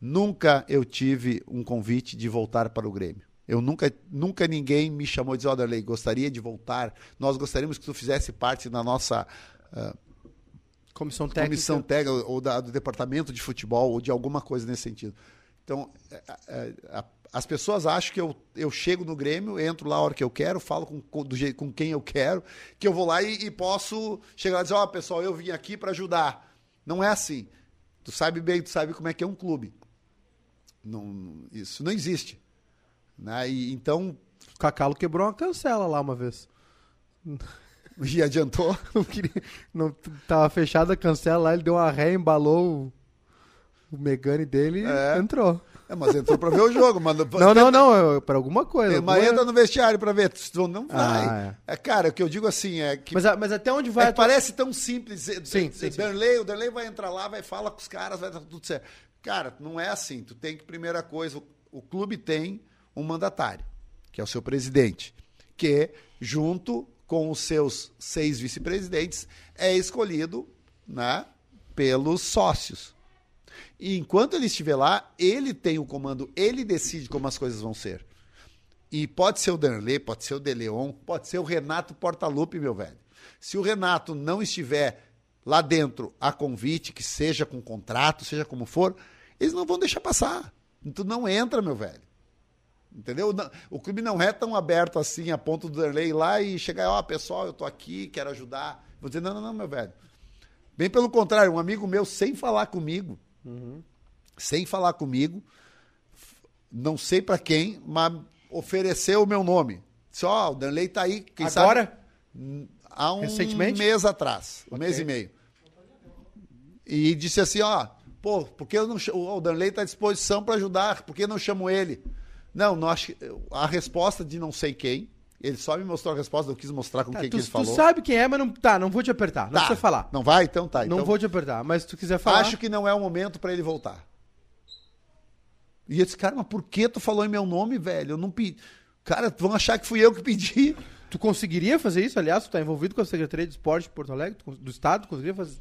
Nunca eu tive um convite de voltar para o Grêmio. Eu nunca, nunca ninguém me chamou e disse, gostaria de voltar. Nós gostaríamos que tu fizesse parte da nossa ah, Comissão técnica. comissão técnica ou da- do departamento de futebol ou de alguma coisa nesse sentido. Então, é, é, a- as pessoas acham que eu, eu chego no Grêmio, entro lá a hora que eu quero, falo com, com, do jeito, com quem eu quero, que eu vou lá e, e posso chegar lá e dizer, ó, pessoal, eu vim aqui para ajudar. Não é assim. Tu sabe bem, tu sabe como é que é um clube. Não, isso não existe. Né? E, então, O Cacalo quebrou uma cancela lá uma vez. [LAUGHS] e adiantou. Não queria. Não, tava fechada a cancela lá, ele deu uma ré, embalou o, Megane dele É. entrou. É, mas entrou para ver o jogo. Mas, Não, não, não, eu- pra alguma coisa. Mas alguma- entra no vestiário para ver. Não vai. Ah, é. cara, o que eu digo assim é que, Mas, mas até onde vai é tua- parece tão simples. Sim, dizer, sim, sim. O Darley vai entrar lá, vai falar com os caras, vai dar tudo certo. Cara, não é assim. Tu tem que, primeira coisa, o, o clube tem um mandatário, que é o seu presidente, que, junto com os seus seis vice-presidentes, é escolhido né, pelos sócios. E enquanto ele estiver lá, ele tem o comando, ele decide como as coisas vão ser. E pode ser o Danley, pode ser o De Leon, pode ser o Renato Portaluppi, meu velho. Se o Renato não estiver lá dentro a convite, que seja com contrato, seja como for, eles não vão deixar passar. Tu não entra, meu velho. Entendeu? O clube não é tão aberto assim, a ponto do Danley ir lá e chegar, ó, pessoal, eu tô aqui, quero ajudar. Vou dizer, não, não, não, meu velho. Bem pelo contrário, um amigo meu, sem falar comigo, sem falar comigo, não sei pra quem, mas ofereceu o meu nome. Disse, ó, o Danley tá aí, quem Agora? sabe... Há um Recentemente? mês atrás, um mês e meio. E disse assim, ó, pô, por que eu não o Danley está à disposição para ajudar, por que não chamo ele? Não, nós, a resposta de não sei quem, ele só me mostrou a resposta, eu quis mostrar com Tá, quem tu, que ele tu falou. sabe quem é, mas não. Tá, não vou te apertar. Não Tá, precisa falar. Não vai? Então tá. Não então, vou te apertar. Mas se tu quiser falar. Acho que não é o momento para ele voltar. E eu disse, cara, mas por que tu falou em meu nome, velho? Eu não pedi. Cara, vão achar que fui eu que pedi. Tu conseguiria fazer isso? Aliás, tu tá envolvido com a Secretaria de Esporte de Porto Alegre, tu do Estado, tu conseguiria fazer.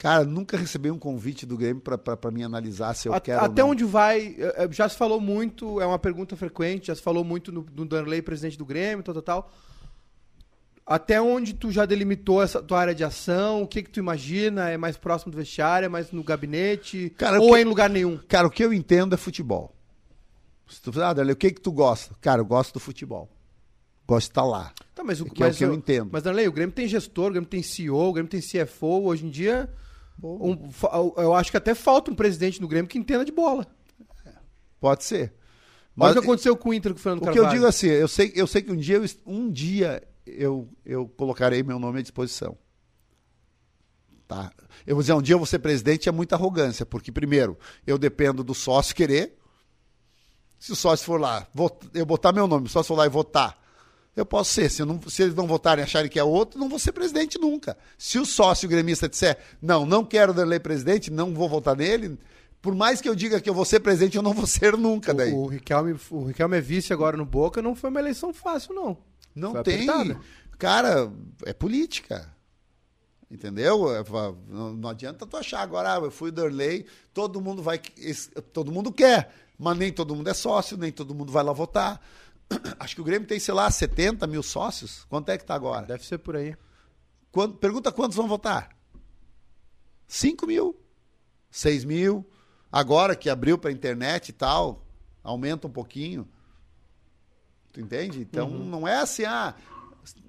Cara, nunca recebi um convite do Grêmio para me analisar se eu A- quero. Até onde vai? eh, eh, Já se falou muito, é uma pergunta frequente, já se falou muito no, no Danley, presidente do Grêmio, tal, tal, tal. Até onde tu já delimitou essa tua área de ação? O que que tu imagina? É mais próximo do vestiário? É mais no gabinete? Cara, ou que- é em lugar nenhum? Cara, o que eu entendo é futebol. Se tu ah, Darley, o que que tu gosta? Cara, eu gosto do futebol. Gosto de estar lá. Tá, mas o Que é o mas que eu entendo. Mas, Danley, o Grêmio tem gestor, o Grêmio tem CEO, o Grêmio tem CFO. Hoje em dia, um- eu acho que até falta um presidente no Grêmio que entenda de bola. Pode ser. Olha Mas o que aconteceu com o Inter com o Fernando o que Carvalho. eu digo assim, eu sei, eu sei que um dia, eu, um dia eu, eu colocarei meu nome à disposição. Tá? Eu vou dizer, um dia eu vou ser presidente é muita arrogância, porque, primeiro, eu dependo do sócio querer. Se o sócio for lá, eu botar meu nome, o sócio for lá e votar, eu posso ser. Se, não, se eles não votarem e acharem que é outro, não vou ser presidente nunca. Se o sócio gremista disser, não, não quero Derlei presidente, não vou votar nele, por mais que eu diga que eu vou ser presidente, eu não vou [LAUGHS] ser nunca daí. O, o, Riquelme, o Riquelme é vice agora no Boca, não foi uma eleição fácil, não. Não foi tem. apertada. Cara, é política. Entendeu? É, não, não adianta tu achar agora, ah, eu fui Derlei, todo mundo vai. Todo mundo quer, mas nem todo mundo é sócio, nem todo mundo vai lá votar. [CLEARS THROAT] Acho que o Grêmio tem, sei lá, 70 mil sócios. Quanto é que tá agora? Deve ser por aí. Quando, pergunta quantos vão votar? 5 mil, 6 mil. Agora que abriu para internet e tal, aumenta um pouquinho. Tu entende? Então uhum. não é assim, ah,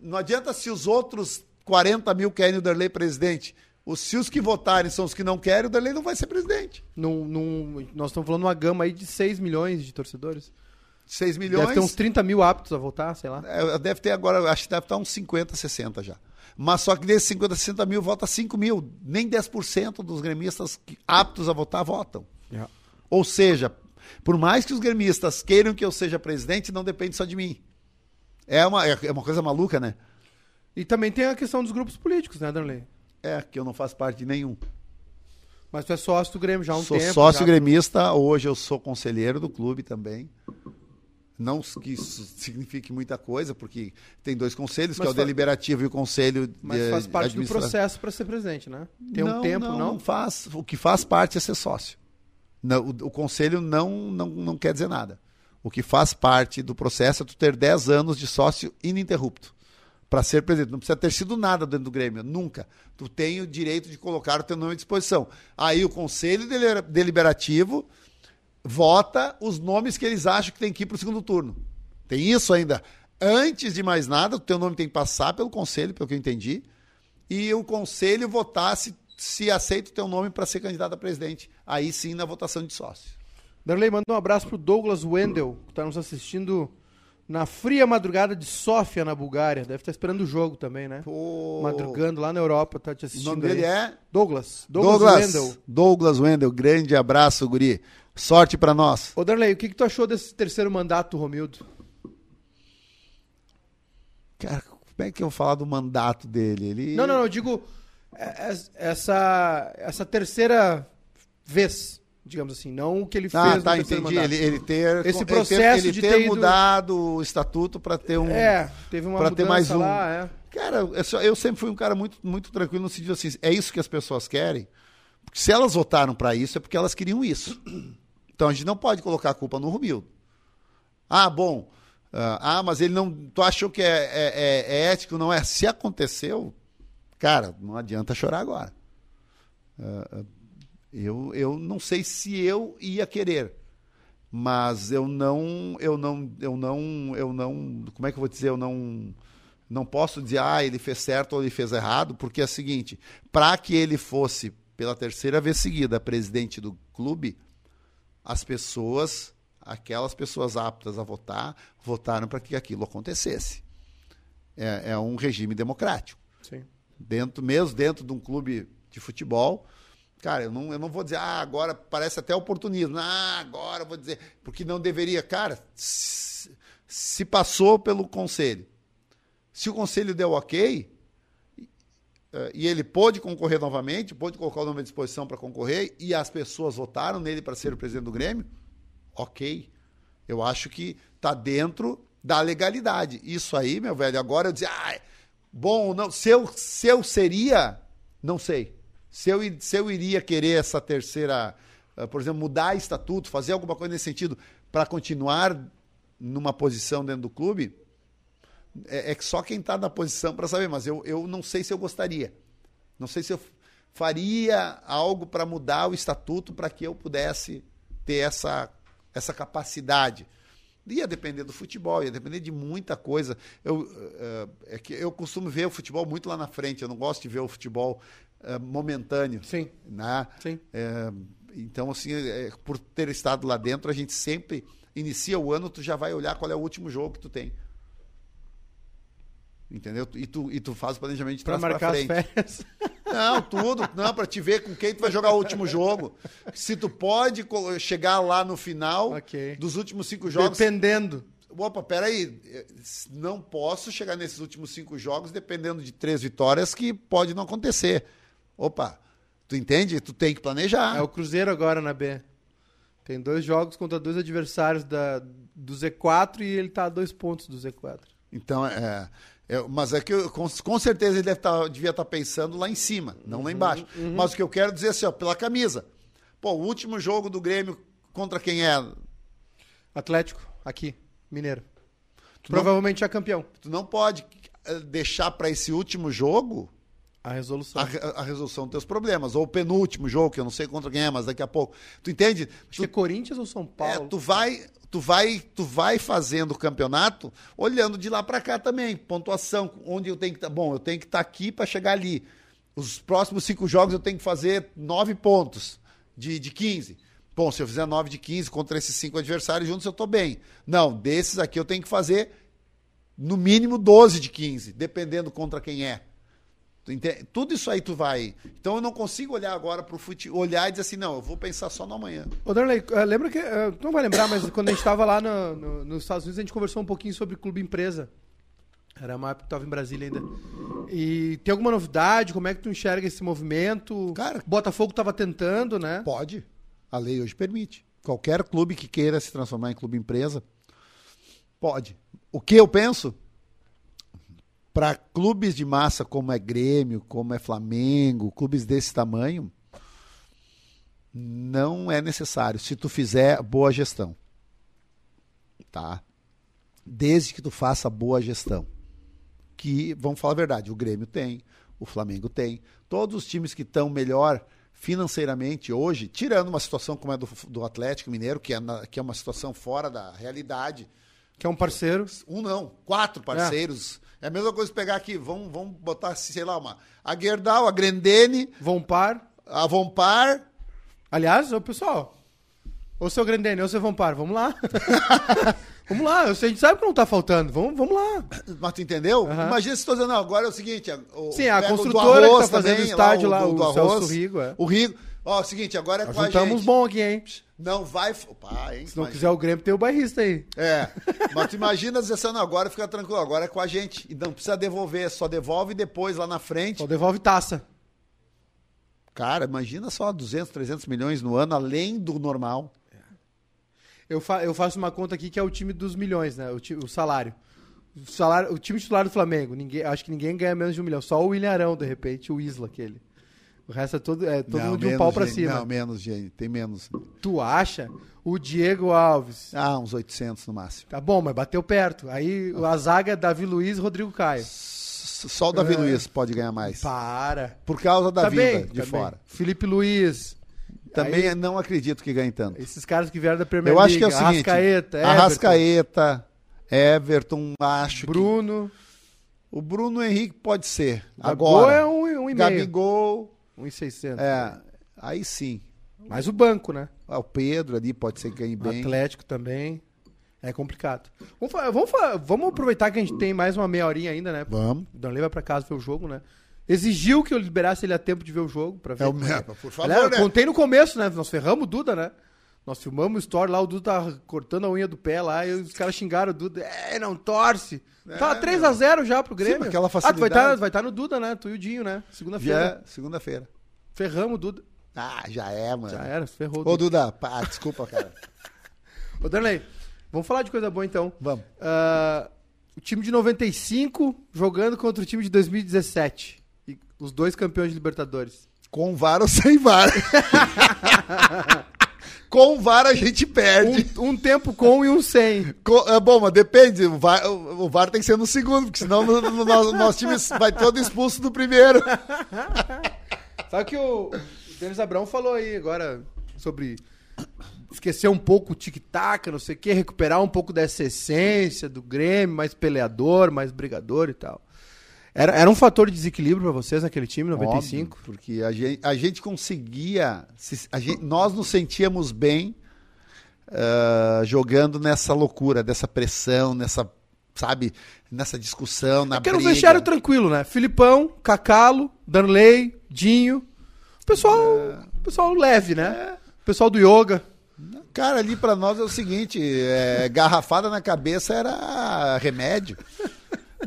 não adianta se os outros 40 mil querem o Derlei presidente. Os, se os que votarem são os que não querem, o Derlei não vai ser presidente. Num, num, nós estamos falando de uma gama aí de 6 milhões de torcedores. 6 milhões. Deve ter uns 30 mil aptos a votar, sei lá. É, deve ter agora, acho que deve estar uns 50, 60 já. Mas só que desses 50, 60 mil, vota 5 mil. Nem 10% dos gremistas aptos a votar votam. Yeah. Ou seja, por mais que os gremistas queiram que eu seja presidente, não depende só de mim. É uma, é uma coisa maluca, né? E também tem a questão dos grupos políticos, né, Darley? É, que eu não faço parte de nenhum. Mas tu é sócio do Grêmio já há um sou tempo. Sou sócio já... gremista, hoje eu sou conselheiro do clube também. Não que isso signifique muita coisa, porque tem dois conselhos, mas que é o deliberativo e o conselho Mas faz parte do processo para ser presidente, né? Tem não, um tempo, não, não? não faz. O que faz parte é ser sócio. Não, o, o, conselho não, não, não quer dizer nada. O que faz parte do processo é tu ter 10 anos de sócio ininterrupto para ser presidente. Não precisa ter sido nada dentro do Grêmio, nunca. Tu tem o direito de colocar o teu nome à disposição. Aí o conselho deliberativo vota os nomes que eles acham que tem que ir para o segundo turno. Tem isso ainda. Antes de mais nada, o teu nome tem que passar pelo conselho, pelo que eu entendi, e o conselho votar se, se aceita o teu nome para ser candidato a presidente. Aí sim, na votação de sócio. Darley, manda um abraço pro Douglas Wendel, que está nos assistindo na fria madrugada de Sófia, na Bulgária. Deve estar tá esperando o jogo também, né? Pô. Madrugando lá na Europa, tá te assistindo. O nome dele é? Douglas. Douglas, Douglas Wendel. Douglas Wendel, grande abraço, guri. Sorte para nós. Ô, Darley, o que, que tu achou desse terceiro mandato do Romildo? Cara, como é que eu vou falar do mandato dele? Ele... Não, não, não, eu digo é, é, essa, essa terceira vez, digamos assim, não o que ele ah, fez tá, no entendi. Ele, ele ter esse processo ele ter, ele ter, ter mudado ido... o estatuto para ter um é teve uma para ter mais um. Lá, é. Cara, eu, eu sempre fui um cara muito muito tranquilo no sentido assim, é isso que as pessoas querem. Porque se elas votaram para isso é porque elas queriam isso. Então a gente não pode colocar a culpa no Romildo. Ah, bom. Uh, ah, mas ele não. Tu achou que é, é, é, é, ético? Não é? Se aconteceu, cara, não adianta chorar agora. Uh, eu, eu não sei se eu ia querer, mas eu não, eu não, eu não, eu não. Como é que eu vou dizer? Eu não. Não posso dizer, ah, ele fez certo ou ele fez errado, porque é o seguinte: para que ele fosse pela terceira vez seguida presidente do clube, as pessoas, aquelas pessoas aptas a votar, votaram para que aquilo acontecesse. É, é, um regime democrático. Sim. Dentro, mesmo dentro de um clube de futebol, cara, eu não, eu não vou dizer, ah, agora parece até oportunismo, ah, agora vou dizer, porque não deveria. Cara, se, passou pelo conselho. Se o conselho deu ok, e ele pôde concorrer novamente, pôde colocar o nome à disposição para concorrer, e as pessoas votaram nele para ser o presidente do Grêmio, ok. Eu acho que está dentro da legalidade. Isso aí, meu velho, agora eu dizer, ah, bom, não, se eu, se eu seria, não sei. Se eu, se eu iria querer essa terceira, uh, por exemplo, mudar estatuto, fazer alguma coisa nesse sentido, para continuar numa posição dentro do clube, é, é só quem está na posição para saber, mas eu, eu não sei se eu gostaria. Não sei se eu faria algo para mudar o estatuto para que eu pudesse ter essa, essa capacidade. Ia depender do futebol, ia depender de muita coisa. Eu, uh, é que eu costumo ver o futebol muito lá na frente, eu não gosto de ver o futebol uh, momentâneo. Sim. Né? Sim. É, então, assim, é, por ter estado lá dentro, a gente sempre inicia o ano, tu já vai olhar qual é o último jogo que tu tem. Entendeu? E tu, e tu faz o planejamento de Pra trás pra marcar as frente. férias. [LAUGHS] Não, tudo. Não, pra te ver com quem tu vai jogar o último jogo. Se tu pode chegar lá no final Ok. dos últimos cinco jogos. Dependendo. Opa, peraí. Não posso chegar nesses últimos cinco jogos dependendo de três vitórias que pode não acontecer. Opa, tu entende? Tu tem que planejar. É o Cruzeiro agora na B. Tem dois jogos contra dois adversários da, do Z4 e ele tá a dois pontos do Z4. Então, é, é- Mas é que eu- com, com certeza ele deve tá, devia estar pensando lá em cima, não lá embaixo. Mas o que eu quero dizer é assim, ó, pela camisa. Pô, o último jogo do Grêmio contra quem é? Atlético, aqui, Mineiro. Tu não- Provavelmente é campeão. Tu não pode eh, deixar para esse último jogo A resolução. a, a resolução dos teus problemas. Ou o penúltimo jogo, que eu não sei contra quem é, mas daqui a pouco. Tu entende? Acho que é Corinthians ou São É, Paulo? tu vai, tu vai, tu vai fazendo o campeonato olhando de lá para cá também, pontuação, onde eu tenho que estar. bom, eu tenho que estar aqui para chegar ali. Os próximos cinco jogos eu tenho que fazer nove pontos de, de 15. Bom, se eu fizer nove de 15 contra esses cinco adversários juntos, eu estou bem. Não, desses aqui eu tenho que fazer no mínimo 12 de 15, dependendo contra quem é. Tudo isso aí tu vai. Então eu não consigo olhar agora pro futebol, olhar e dizer assim, não, eu vou pensar só no amanhã. Ô, Darley, eh, lembra que. eh, tu não vai lembrar, mas quando a gente tava lá no- no- nos Estados Unidos, a gente conversou um pouquinho sobre clube empresa. Era uma época que tava em Brasília ainda. E tem alguma novidade? Como é que tu enxerga esse movimento? Cara- Botafogo tava tentando, né? Pode. A lei hoje permite. Qualquer clube que queira se transformar em clube empresa, pode. O que eu penso? Para clubes de massa como é Grêmio, como é Flamengo, clubes desse tamanho, não é necessário se tu fizer boa gestão. Tá? Desde que tu faça boa gestão. Que, vamos falar a verdade, o Grêmio tem, o Flamengo tem. Todos os times que estão melhor financeiramente hoje, tirando uma situação como a do, do Atlético Mineiro, que é, na- que é uma situação fora da realidade, Que é um parceiro. um não, quatro parceiros. É, a mesma coisa pegar aqui, vamos, vamos botar, sei lá, uma. A Gerdau, a Grendene, Vão par. a Vompar. Aliás, ô pessoal. Ô seu Grandene, ô seu Vampar, vamos lá. [LAUGHS] vamos lá, a gente sabe que não tá faltando. Vamos, vamos lá. Mas tu entendeu? Imagina se tu dizendo, não, agora é o seguinte. o- Sim, a o do construtora que arroz tá fazendo o estádio lá, o Celso Rigo, é. O Rigo. Ó, é o seguinte, agora é com a gente. bom aqui, hein? Não vai. Pá, hein? Se não Imagina. quiser o Grêmio, tem o bairrista aí. É, [LAUGHS] mas tu imagina dizer assim, não, agora fica tranquilo, agora é com a gente. E não precisa devolver, só devolve depois lá na frente. Só devolve taça. Cara, imagina só 200, 300 milhões no ano, além do normal. Eu, fa- eu faço uma conta aqui que é o time dos milhões, né? O, o salário. O salário. O time titular do Flamengo. Ninguém, acho que ninguém ganha menos de um milhão. Só o William Arão, de repente, o Isla, aquele. O resto é todo, é todo Não, mundo de um pau pra gente. cima. Não, menos, gente, tem menos. Tu acha? O Diego Alves. Ah, uns 800 no máximo. Tá bom, mas bateu perto. Aí a zaga é Davi Luiz e Rodrigo Caio. Só o Davi É. Luiz pode ganhar mais. Para. Por causa da tá vida bem, de tá bem. fora. Felipe Luiz. Também Aí- não acredito que ganhe tanto. Esses caras que vieram da Premier Eu acho que é o seguinte: Arrascaeta, Everton, Arrascaeta, Everton, acho Bruno. que. O Bruno Henrique pode ser. Gabigol Agora. é um, um e meio. Gabigol. Um e seiscentos. É, aí sim. Mas o banco, né? Ah, O Pedro ali pode ser que ganhe O bem. Atlético também. É complicado. Vamos, vamos, vamos aproveitar que a gente tem mais uma meia horinha ainda, né? Vamos. O Danley vai pra casa ver o jogo, né? Exigiu que eu liberasse ele a tempo de ver o jogo. Pra ver É o mesmo, por favor, Aliás, eu né? contei no começo, né? Nós ferramos o Duda, né? Nós filmamos o story lá, o Duda tá cortando a unha do pé lá, e os caras xingaram o Duda. É, não torce. É, tá 3x0 já pro Grêmio. mas aquela Ah, tu vai facilidade. estar vai tá no Duda, né? Tu e o Dinho, né? Segunda-feira. é segunda-feira. Ferramos o Duda. Ah, já é, mano. Já era, ferrou o Ô, Duda. Pá, desculpa, cara. [LAUGHS] Ô, Danley, vamos falar de coisa boa então. Vamos. Ah, o time de 95 jogando contra o time de 2017. E os dois campeões de Libertadores. Com VAR ou sem VAR? [LAUGHS] Com VAR a gente perde. Um, um tempo com e um sem. Co- é bom, mas depende. O VAR, o, o VAR tem que ser no segundo, porque senão no, no, nosso, nosso time vai todo expulso do primeiro. [LAUGHS] Sabe que o Denis Abrão falou aí agora sobre esquecer um pouco o tic-tac, não sei o que, recuperar um pouco dessa essência do Grêmio, mais peleador, mais brigador e tal. Era, era um fator de desequilíbrio pra vocês naquele time, 95? Óbvio, porque a gente, a gente conseguia. se- a gente- nós nos sentíamos bem ah, jogando nessa loucura, dessa pressão, nessa. sabe, nessa discussão, na Porque era um vestiário tranquilo, né? Filipão, Cacalo, Danley, Dinho. Pessoal, o pessoal leve, né? O pessoal do yoga. Cara, ali pra nós é o seguinte, é, garrafada na cabeça era remédio.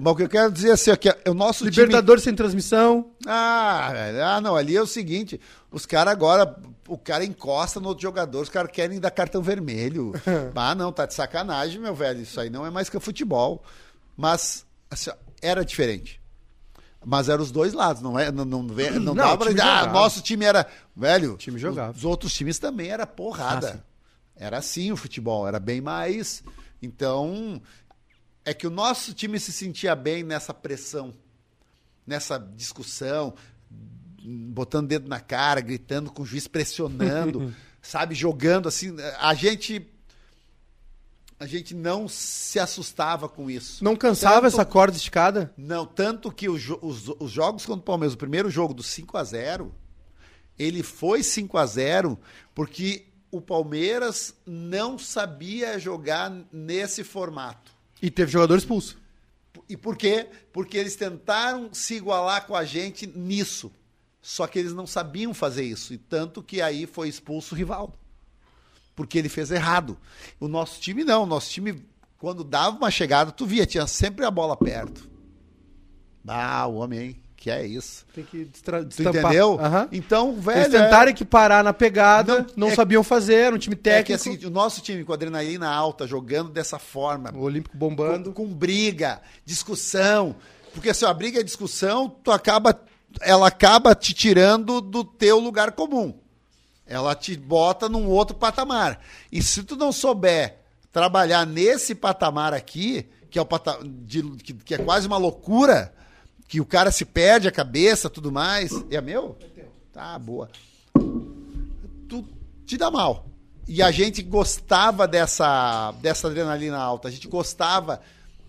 Mas o que eu quero dizer assim, é que o nosso time... Libertadores sem transmissão. Ah, ah, não, ali é o seguinte, os caras agora, o cara encosta no outro jogador, os caras querem dar cartão vermelho. [LAUGHS] ah, não, tá de sacanagem, meu velho, isso aí não é mais que futebol. Mas, assim, ó, era diferente. Mas eram os dois lados, não é? Não, não, não, Não, dava o pra time dizer, ah, nosso time era. Velho, time jogava. os outros times também era porrada. Ah, era assim o futebol, era bem mais. Então, é que o nosso time se sentia bem nessa pressão, nessa discussão, botando dedo na cara, gritando com o juiz pressionando, [LAUGHS] sabe, jogando assim. A gente a gente não se assustava com isso. Não cansava Tanto- essa corda esticada? Não, tanto que o jo- os, os jogos contra o Palmeiras, o primeiro jogo do 5 a 0 ele foi 5 a 0 porque o Palmeiras não sabia jogar nesse formato. E teve jogador expulso. E por quê? Porque eles tentaram se igualar com a gente nisso. Só que eles não sabiam fazer isso. E tanto que aí foi expulso o Rivaldo. Porque ele fez errado. O nosso time não. O nosso time, quando dava uma chegada, tu via, tinha sempre a bola perto. Ah, o homem, hein? Que é isso. Tem que destampar. entendeu? Aham. Então, velho. Eles tentaram equiparar na pegada, não, Não, é- sabiam fazer, era um time é, é técnico. que é o seguinte, o nosso time com adrenalina alta, jogando dessa forma, o Olímpico bombando. com, com briga, discussão. Porque se a briga é discussão, tu acaba, ela acaba te tirando do teu lugar comum. Ela te bota num outro patamar. E se tu não souber trabalhar nesse patamar aqui, que é o pata- de- que, que é quase uma loucura, que o cara se perde a cabeça, tudo mais. É meu? Tá, boa. Tu te dá mal. E a gente gostava dessa, dessa adrenalina alta. A gente gostava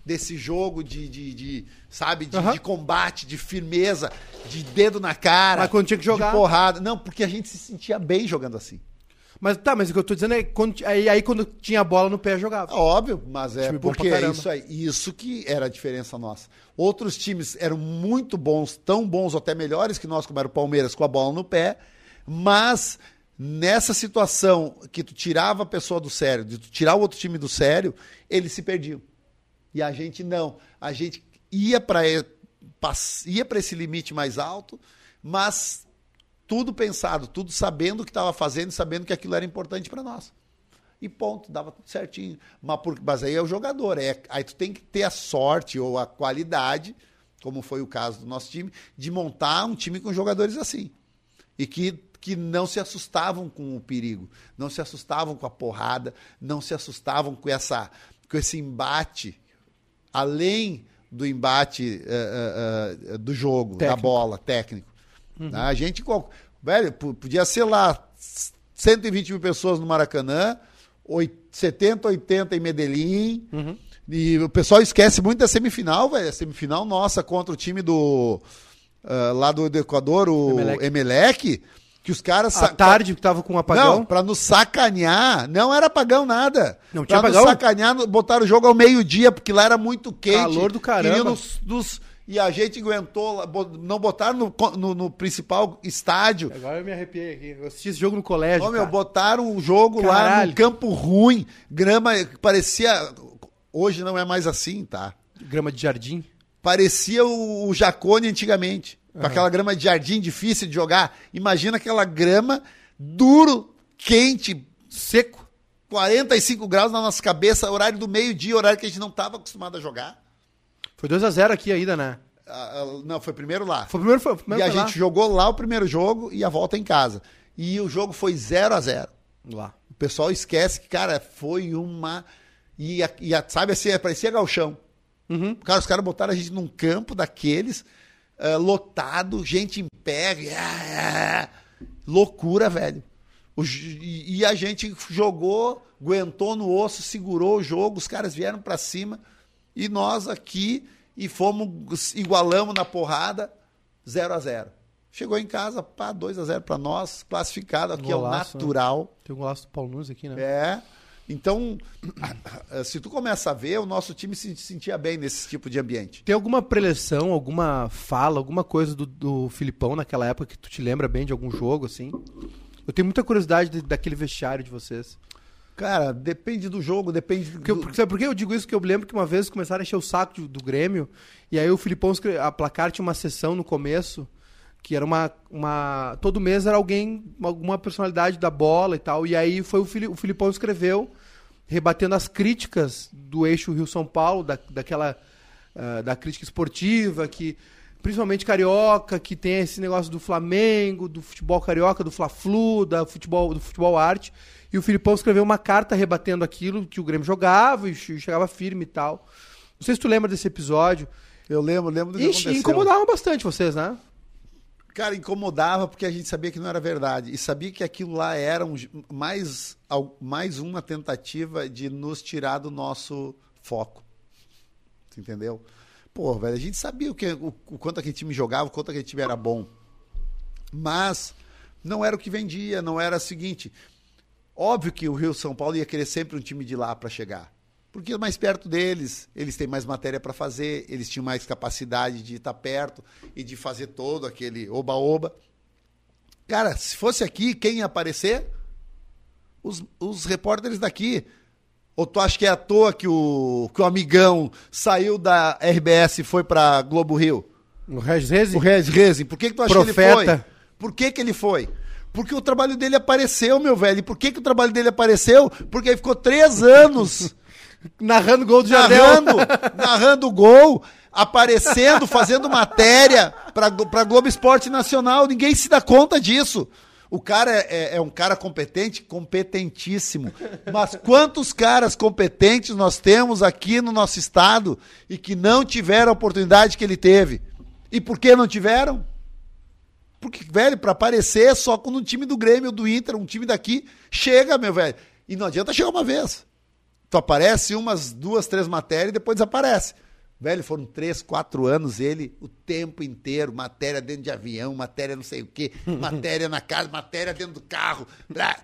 desse jogo de, de, de, sabe, de, Aham. de combate, de firmeza, de dedo na cara. Mas quando tinha que jogar- De porrada. Não, porque a gente se sentia bem jogando assim. Mas tá, mas o que eu tô dizendo é que quando, aí, aí quando tinha a bola no pé, jogava. Óbvio, mas é porque é isso aí. Isso que era a diferença nossa. Outros times eram muito bons, tão bons ou até melhores que nós, como era o Palmeiras, com a bola no pé, mas nessa situação que tu tirava a pessoa do sério, de tu tirar o outro time do sério, eles se perdiam. E a gente não. A gente ia para ia para esse limite mais alto, mas tudo pensado, tudo sabendo o que estava fazendo, sabendo que aquilo era importante para nós. E ponto, dava tudo certinho. Mas, por, mas aí é o jogador. É, aí tu tem que ter a sorte ou a qualidade, como foi o caso do nosso time, de montar um time com jogadores assim. E que, que não se assustavam com o perigo, não se assustavam com a porrada, não se assustavam com, essa, com esse embate, além do embate eh, eh, eh, do jogo, da Técnico. bola, técnico. Tá? A gente, velho, podia ser lá 120 mil pessoas no Maracanã, oi- 70, 80 em Medellín. E o pessoal esquece muito da semifinal, velho. A semifinal nossa contra o time do. ah, lá do, do Equador, o Emelec. Emelec, que os caras. À tarde, que tava com um apagão. Não, pra nos sacanear. Não era apagão nada. Não tinha pra apagão? nos sacanear, botaram o jogo ao meio-dia, porque lá era muito quente. Calor do caramba. Queriam nos- nos- e a gente aguentou, lá, não botaram no, no- no principal estádio. Agora eu me arrepiei aqui. Eu assisti esse jogo no colégio. Ô, meu, botaram o jogo lá Caralho. no campo ruim, grama parecia. Hoje não é mais assim, tá? Grama de jardim. Parecia o, o Jacone antigamente. Com aquela grama de jardim difícil de jogar. Imagina aquela grama duro, quente, Seco. 45 graus na nossa cabeça, horário do meio-dia, horário que a gente não estava acostumado a jogar. Foi 2x0 aqui ainda, né? Ah, ah, não, foi primeiro lá. Foi primeiro, foi, primeiro e a foi lá. gente jogou lá o primeiro jogo e a volta em casa. E o jogo foi 0 a 0 Lá. O pessoal esquece que, cara, foi uma. E, a- e a- sabe assim, parecia galchão. Uhum. Cara, os caras botaram a gente num campo daqueles, ah, lotado, gente em pé. ah, ah, loucura, velho. O e, e a gente jogou, aguentou no osso, segurou o jogo, os caras vieram pra cima. E nós aqui, e fomos, igualamos na porrada, 0 a 0 Chegou em casa, pá, 2 a 0 pra nós, classificado, aqui é o né? natural. Tem um golaço do Paulo Nunes aqui, né? É. Então, [CLEARS THROAT] se tu começa a ver, o nosso time se sentia bem nesse tipo de ambiente. Tem alguma preleção, alguma fala, alguma coisa do, do Filipão naquela época que tu te lembra bem de algum jogo, assim? Eu tenho muita curiosidade de- daquele vestiário de vocês. Cara, depende do jogo, depende do... Porque, porque- sabe por que eu digo isso? Que eu lembro que uma vez começaram a encher o saco de- do Grêmio, e aí o Filipão, a placar tinha uma sessão no começo, que era uma. uma todo mês era alguém, alguma personalidade da bola e tal, e aí foi o, Fili- o Filipão escreveu, rebatendo as críticas do eixo Rio-São Paulo, da, daquela. ah, da crítica esportiva, que. Principalmente carioca, que tem esse negócio do Flamengo, do futebol carioca, do Fla-Flu, da futebol, do futebol arte. E o Filipão escreveu uma carta rebatendo aquilo que o Grêmio jogava e che- chegava firme e tal. Não sei se tu lembra desse episódio. Eu lembro, lembro do que E aconteceu. incomodavam bastante vocês, né? Cara, incomodava porque a gente sabia que não era verdade. E sabia que aquilo lá era um- mais, mais uma tentativa de nos tirar do nosso foco. Entendeu? Pô, velho, a gente sabia o, que, o, o quanto aquele time jogava, o quanto aquele time era bom. Mas não era o que vendia, não era o seguinte. Óbvio que o Rio São Paulo ia querer sempre um time de lá para chegar. Porque é mais perto deles, eles têm mais matéria para fazer, eles tinham mais capacidade de estar perto e de fazer todo aquele oba-oba. Cara, se fosse aqui, quem ia aparecer? Os, os repórteres daqui. Ou tu acha que é à toa que o, que o amigão saiu da RBS e foi pra Globo Rio? O Regis Reze? O Regis Rezin, por que, que tu acha que ele Profeta. foi? Por que, que ele foi? Porque o trabalho dele apareceu, meu velho. E por que, que o trabalho dele apareceu? Porque ele ficou três anos [LAUGHS] Narrando gol do Jardel. narrando, narrando gol, aparecendo, fazendo matéria pra Globo Esporte Nacional. Ninguém se dá conta disso. O cara é, é- é um cara competente, competentíssimo. Mas quantos caras competentes nós temos aqui no nosso estado e que não tiveram a oportunidade que ele teve? E por que não tiveram? Porque, velho, pra aparecer só quando um time do Grêmio, do Inter, um time daqui, chega, meu velho. E não adianta chegar uma vez. Tu aparece umas duas, três matérias e depois desaparece. Velho, foram três, quatro anos ele o tempo inteiro, matéria dentro de avião, matéria não sei o quê, [LAUGHS] matéria na casa, matéria dentro do carro. blá.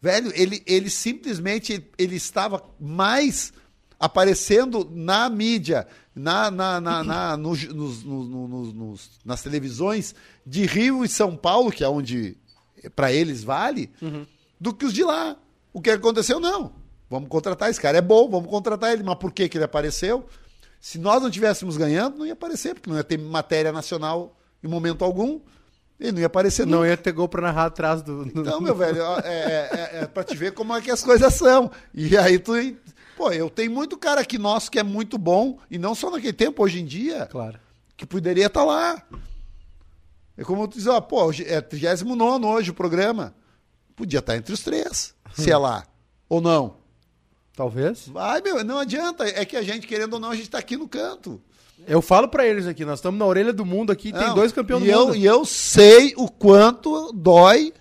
Velho, ele, ele simplesmente ele estava mais aparecendo na mídia, na, na, na, na- [LAUGHS] nos- nos- nos- nos- nos- nas televisões de Rio e São Paulo, que é onde para eles vale, do que os de lá. O que aconteceu? Não. Vamos contratar esse cara. É bom, vamos contratar ele. Mas por que, que ele apareceu? Se nós não estivéssemos ganhando, não ia aparecer, porque não ia ter matéria nacional em momento algum. Ele não ia aparecer Não nunca. ia ter gol pra narrar atrás do. Então, meu velho, é, é, é, é pra te ver como é que as coisas são. E aí tu. Pô, eu tenho muito cara aqui nosso que é muito bom, e não só naquele tempo, hoje em dia, Claro. que poderia estar lá. É como tu diz, ó, pô, é 39 hoje o programa. Podia estar entre os três, se é lá. Ou não. Talvez. Vai, meu, não adianta. É que a gente, querendo ou não, a gente tá aqui no canto. Eu falo pra eles aqui, nós estamos na orelha do mundo aqui, tem Não, dois campeões e do eu, mundo. E eu sei o quanto dói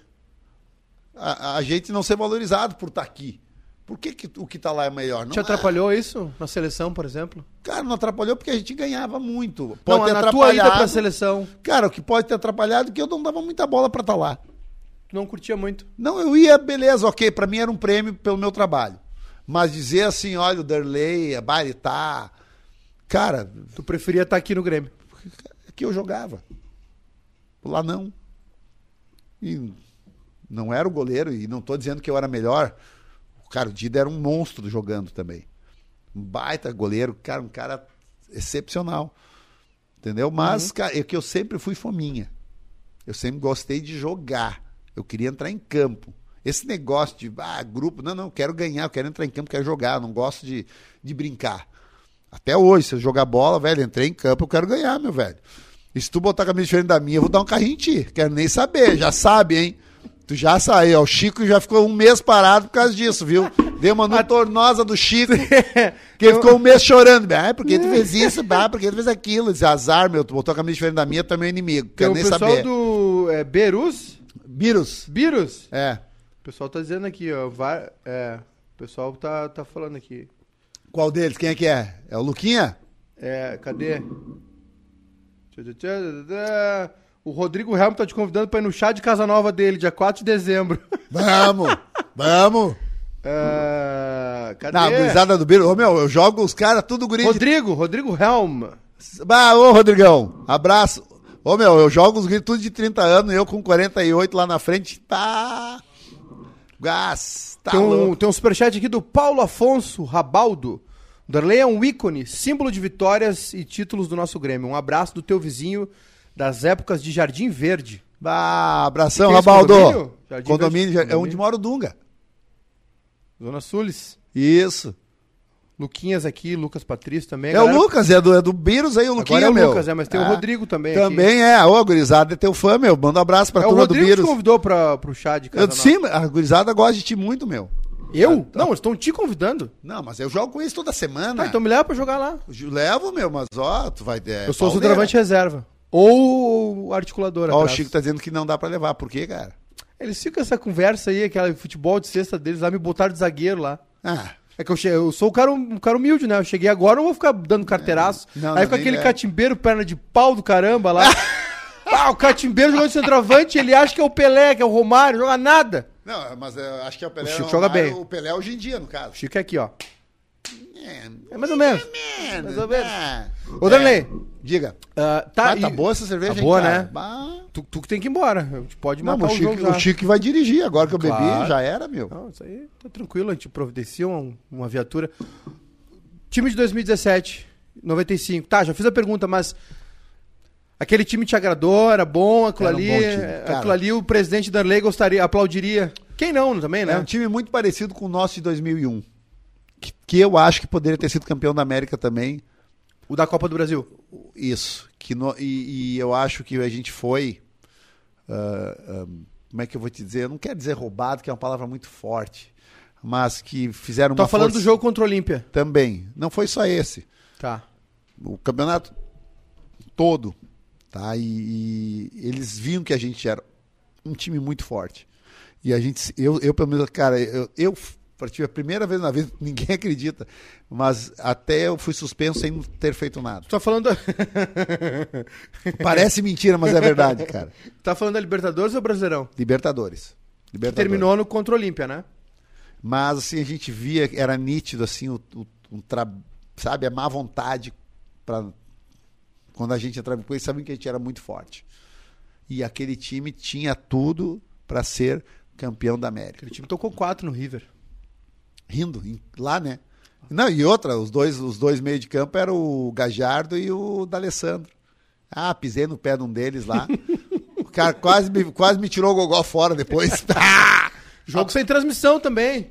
a, a gente não ser valorizado por estar aqui. Por que, que o que tá lá é melhor? Não Te é. atrapalhou isso na seleção, por exemplo? Cara, não atrapalhou porque a gente ganhava muito. Pode não, ter na tua ida atrapalhado. pra seleção, Cara, o que pode ter atrapalhado é que eu não dava muita bola pra estar lá. tu não curtia muito. Não, eu ia, beleza, ok, pra mim era um prêmio pelo meu trabalho. Mas dizer assim, olha, o Derlei, a Bari tá. Cara, Tu preferia estar aqui no Grêmio. que eu jogava. Lá não. E não era o goleiro, e não estou dizendo que eu era melhor. O cara, o Dida era um monstro jogando também. Um baita goleiro, cara, um cara excepcional. Entendeu? Mas, cara, é que eu sempre fui fominha. Eu sempre gostei de jogar. Eu queria entrar em campo. Esse negócio de ah, grupo, não, não, eu quero ganhar, eu quero entrar em campo, quero jogar, não gosto de, de brincar. Até hoje, se eu jogar bola, velho, entrei em campo, eu quero ganhar, meu velho. E se tu botar a camisa diferente da minha, eu vou dar um carrinho em ti. Quero nem saber, já sabe, hein? Tu já saiu, ó. O Chico já ficou um mês parado por causa disso, viu? Deu uma [LAUGHS] notornosa do Chico, [LAUGHS] que ele ficou um mês chorando. Ah, por que tu fez [LAUGHS] isso? Ah, por que tu fez aquilo? Esse azar, meu, tu botou a camisa diferente da minha, tu é meu inimigo. Tem Quero o nem pessoal saber. do é, Berus. Vírus. Birus. É. O pessoal tá dizendo aqui, ó. vai- é, o pessoal tá, tá falando aqui. Qual deles? Quem é que é? É o Luquinha? É, cadê? O Rodrigo Helm tá te convidando pra ir no chá de Casa Nova dele, dia 4 de dezembro. Vamos! Vamos! É, Cadê? Na gurizada do Biro. Ô, meu, eu jogo os caras tudo guri Rodrigo, Rodrigo Helm. Ah, ô, Rodrigão, abraço. Ô, meu, eu jogo os gritos tudo de 30 anos, eu com 48 lá na frente, tá. Gás, tá tem, um, louco. tem um superchat aqui do Paulo Afonso Rabaldo. Darley é um ícone, símbolo de vitórias e títulos do nosso Grêmio. Um abraço do teu vizinho das épocas de Jardim Verde. Ah, abração, é Rabaldo. condomínio? Condomínio, Verde? é onde mora o Dunga. Zona Sulis. Isso. Luquinhas aqui, Lucas Patrício também. É o Lucas, é do, é do Birus aí, o Luquinha, Agora é o meu. Lucas, é, mas tem o Ah, Rodrigo também aqui. Também é. Ô, gurizada, é teu fã, meu. Manda um abraço pra É o turma do Rodrigo que te Birus. convidou pra, pro chá de Eu, casa sim, a gurizada gosta de ti muito, meu. Eu? Não, eles estão te convidando. Não, mas eu jogo com isso toda semana. Tá, então me leva pra jogar lá. Eu Levo, meu, mas ó, tu vai... É, eu sou o centroavante reserva. Ou o articulador Ó, o. Chico tá dizendo que não dá pra levar. Por quê, cara? Eles ficam essa conversa aí, aquela futebol de sexta deles lá, me botaram de zagueiro lá. Ah, É que eu, che... eu sou um cara, um cara humilde, né? Eu cheguei agora, eu não vou ficar dando carteiraço. Não, aí não, nem aquele é. catimbeiro, perna de pau do caramba lá. [LAUGHS] ah, o catimbeiro jogando de centroavante, ele acha que é o Pelé, que é o Romário, joga nada. não, mas eu acho que é o Pelé. O Chico não, joga mas bem. O Pelé hoje em dia, no caso. O Chico é aqui, ó. É, É mais ou menos. é, Mais ou menos. é. Ô, Danley, Diga. ah, tá, Ah, tá e- boa essa cerveja, Tá hein, boa, cara? né? Bah. Tu, tu que tem que ir embora. A gente pode Não, matar mas o o Chico, o Chico vai dirigir. Agora que eu bebi, Claro. já era, meu. Não, isso aí tá tranquilo, a gente providencia um- uma viatura. Time de 2017, 95. Tá, já fiz a pergunta, mas aquele time te agradou, era bom, aquilo Era um ali, cara. aquilo ali o presidente Darley gostaria, aplaudiria. Quem não também, né? É um time muito parecido com o nosso de 2001. Que, que eu acho que poderia ter sido campeão da América também. O da Copa do Brasil. Isso. Que no- e, e eu acho que a gente foi. ah, ah, como é que eu vou te dizer? Eu não quero dizer roubado, que é uma palavra muito forte. Mas que fizeram Tô uma falando força- do jogo contra o Olímpia. Também. Não foi só esse. Tá. O campeonato todo. Tá? E, e eles viam que a gente era um time muito forte. E a gente, eu, eu pelo menos, cara, eu, eu tive a primeira vez na vida, [LAUGHS] ninguém acredita, mas até eu fui suspenso sem ter feito nada. Tu tá falando da... [LAUGHS] Parece mentira, mas é verdade, cara. [LAUGHS] tá falando da Libertadores ou Brasileirão? Libertadores. Libertadores. Terminou no contra Olímpia, né? Mas assim, a gente via, era nítido assim, o, o, um tra... sabe, a má vontade para quando a gente entrava com eles, sabiam que a gente era muito forte. E aquele time tinha tudo para ser campeão da América. Aquele time tocou quatro no River. Rindo, em- lá, né? Não, e outra, os dois, os dois meio de campo eram o Gajardo e o D'Alessandro. Ah, pisei no pé de um deles lá. o cara quase me, quase me tirou o gogó fora depois. [LAUGHS] Jogo sem transmissão também.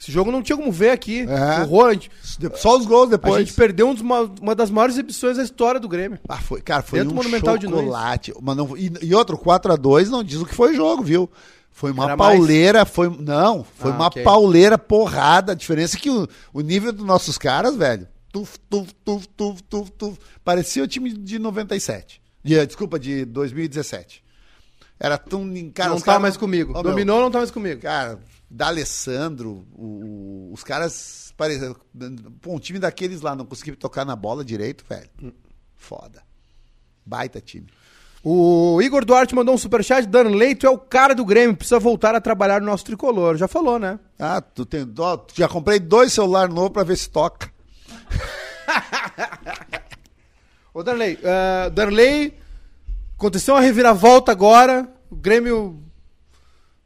Esse jogo não tinha como ver aqui. É. Horror. A gente, Só os gols a depois. gente perdeu um dos ma- uma das maiores exibições da história do Grêmio. Ah, foi, cara, foi Dentro um do Monumental de Nunes. chocolate. Mas não, e, e outro, 4x2 não diz o que foi jogo, viu? Foi uma Era mais? pauleira, foi. Não, foi Ah, uma ok. pauleira porrada. A diferença é que o, o nível dos nossos caras, velho, tuf, tuf, tuf, tuf, tuf, tuf, parecia o time de 97. De, desculpa, de 2017. Era tão. Cara, não tá caras- mais comigo. Meu, Dominou, não tá mais comigo. Cara, D'Alessandro, o- o- os caras pareciam. Pô, um time daqueles lá não conseguiu tocar na bola direito, velho. Foda. Baita time. O Igor Duarte mandou um superchat. Danley, tu é o cara do Grêmio. Precisa voltar a trabalhar no nosso tricolor. Já falou, né? Ah, tu tem. ó, tu já comprei dois celulares novos pra ver se toca. [LAUGHS] Ô, Danley. Uh, Danley, aconteceu uma reviravolta agora. O Grêmio.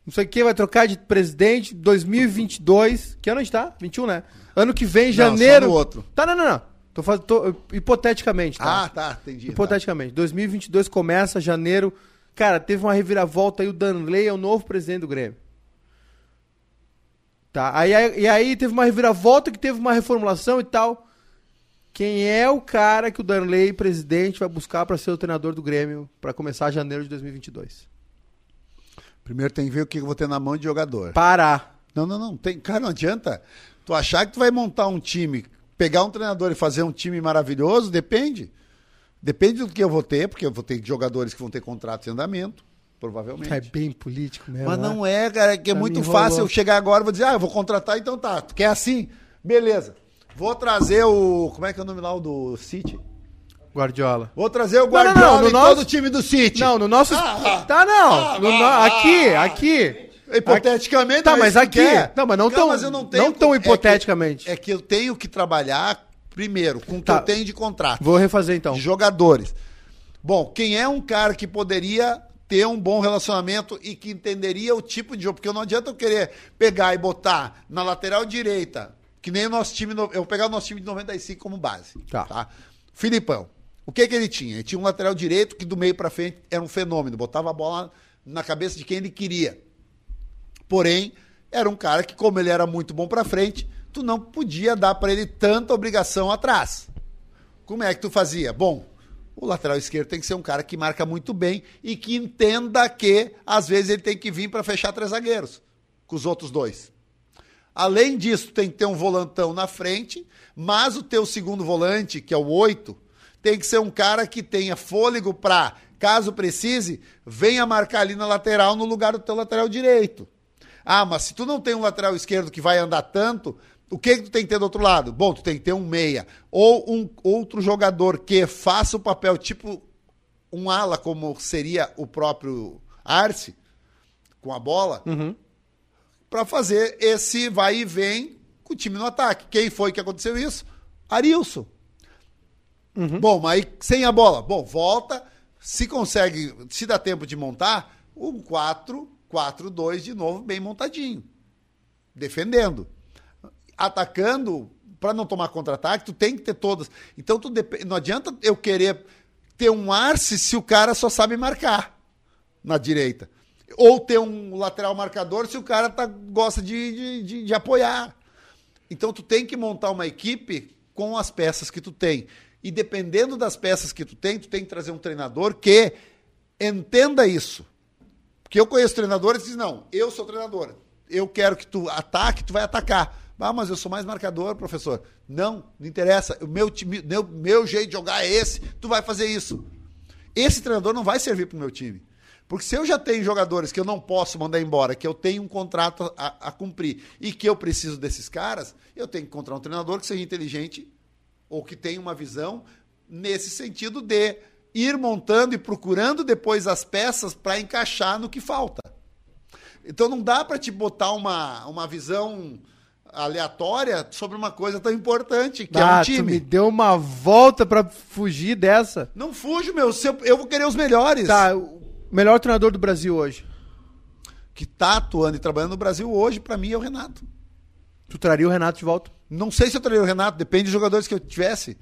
Não sei quem vai trocar de presidente. 2022. Que ano a gente tá? 21, né? Ano que vem, só janeiro. no outro. Tá, não, não, não. Tô fazendo. tô- hipoteticamente, tá? Ah, tá, entendi. Hipoteticamente. 2022 começa, janeiro. Cara, teve uma reviravolta aí. O Danley é o novo presidente do Grêmio. Tá. Aí, aí- e aí teve uma reviravolta que teve uma reformulação e tal. Quem é o cara que o Danley, presidente, vai buscar pra ser o treinador do Grêmio pra começar janeiro de 2022? Primeiro tem que ver o que eu vou ter na mão de jogador. Parar. Não, não, não. Tem, cara, não adianta. Tu achar que tu vai montar um time, pegar um treinador e fazer um time maravilhoso, depende. Depende do que eu vou ter, porque eu vou ter jogadores que vão ter contrato em andamento, provavelmente. É bem político mesmo. Mas né? não é, cara, é que é muito fácil eu chegar agora e vou dizer, ah, eu vou contratar, então tá. Tu quer assim? Beleza. Vou trazer o. Como é que é o nome lá o do City? Guardiola. Vou trazer o Não, não, não, Guardiola no nosso- time do City. Não, no nosso. Ah, ah, tá, não. ah, No ah, aqui, ah. aqui. Hipoteticamente, Tá, é mas que aqui. quer. Não, mas não Cara, tão, mas eu não tenho- tão é que- hipoteticamente. É que, eu tenho que trabalhar primeiro com o que Tá. eu tenho de contrato. Vou refazer então. de jogadores. Bom, quem é um cara que poderia ter um bom relacionamento e que entenderia o tipo de jogo? Porque não adianta eu querer pegar e botar na lateral direita, que nem o nosso time, eu vou pegar o nosso time de 95 como base. Tá. Filipão. O que que ele tinha? Ele tinha um lateral direito que do meio pra frente era um fenômeno, botava a bola na cabeça de quem ele queria. Porém, era um cara que como ele era muito bom pra frente, tu não podia dar pra ele tanta obrigação atrás. Como é que tu fazia? Bom, o lateral esquerdo tem que ser um cara que marca muito bem e que entenda que às vezes ele tem que vir para fechar três zagueiros com os outros dois. Além disso, tem que ter um volantão na frente, mas o teu segundo volante, que é o oito, tem que ser um cara que tenha fôlego para, caso precise, venha marcar ali na lateral no lugar do teu lateral direito. Ah, mas se tu não tem um lateral esquerdo que vai andar tanto, o que, que tu tem que ter do outro lado? Bom, tu tem que ter um meia. Ou um outro jogador que faça o papel tipo um ala, como seria o próprio Arce, com a bola, para fazer esse vai e vem com o time no ataque. Quem foi que aconteceu isso? Arilson. Bom, mas aí sem a bola. Bom, volta. Se consegue, se dá tempo de montar, um 4-4-2 de novo, bem montadinho. Defendendo. Atacando, para não tomar contra-ataque, tu tem que ter todas. Então tu não adianta eu querer ter um Arce se o cara só sabe marcar na direita. Ou ter um lateral marcador se o cara tá, gosta de, de, de- de apoiar. Então tu tem que montar uma equipe com as peças que tu tem. E dependendo das peças que tu tem, tu tem que trazer um treinador que entenda isso. Porque eu conheço treinadores que dizem, não, eu sou treinador. Eu quero que tu ataque, tu vai atacar. Ah, mas eu sou mais marcador, professor. Não, não interessa. O meu, time, meu, meu jeito de jogar é esse, tu vai fazer isso. Esse treinador não vai servir para o meu time. Porque se eu já tenho jogadores que eu não posso mandar embora, que eu tenho um contrato a, a cumprir e que eu preciso desses caras, eu tenho que encontrar um treinador que seja inteligente ou que tenha uma visão nesse sentido de ir montando e procurando depois as peças para encaixar no que falta. Então não dá para te botar uma, uma visão aleatória sobre uma coisa tão importante que é ah, um tu me time. deu uma volta pra fugir dessa. Não fujo, meu. eu vou querer os melhores. Tá, o melhor treinador do Brasil hoje. Que tá atuando e trabalhando no Brasil hoje, para mim, é o Renato. Tu traria o Renato de volta? Não sei se eu traria o Renato, depende dos jogadores que eu tivesse.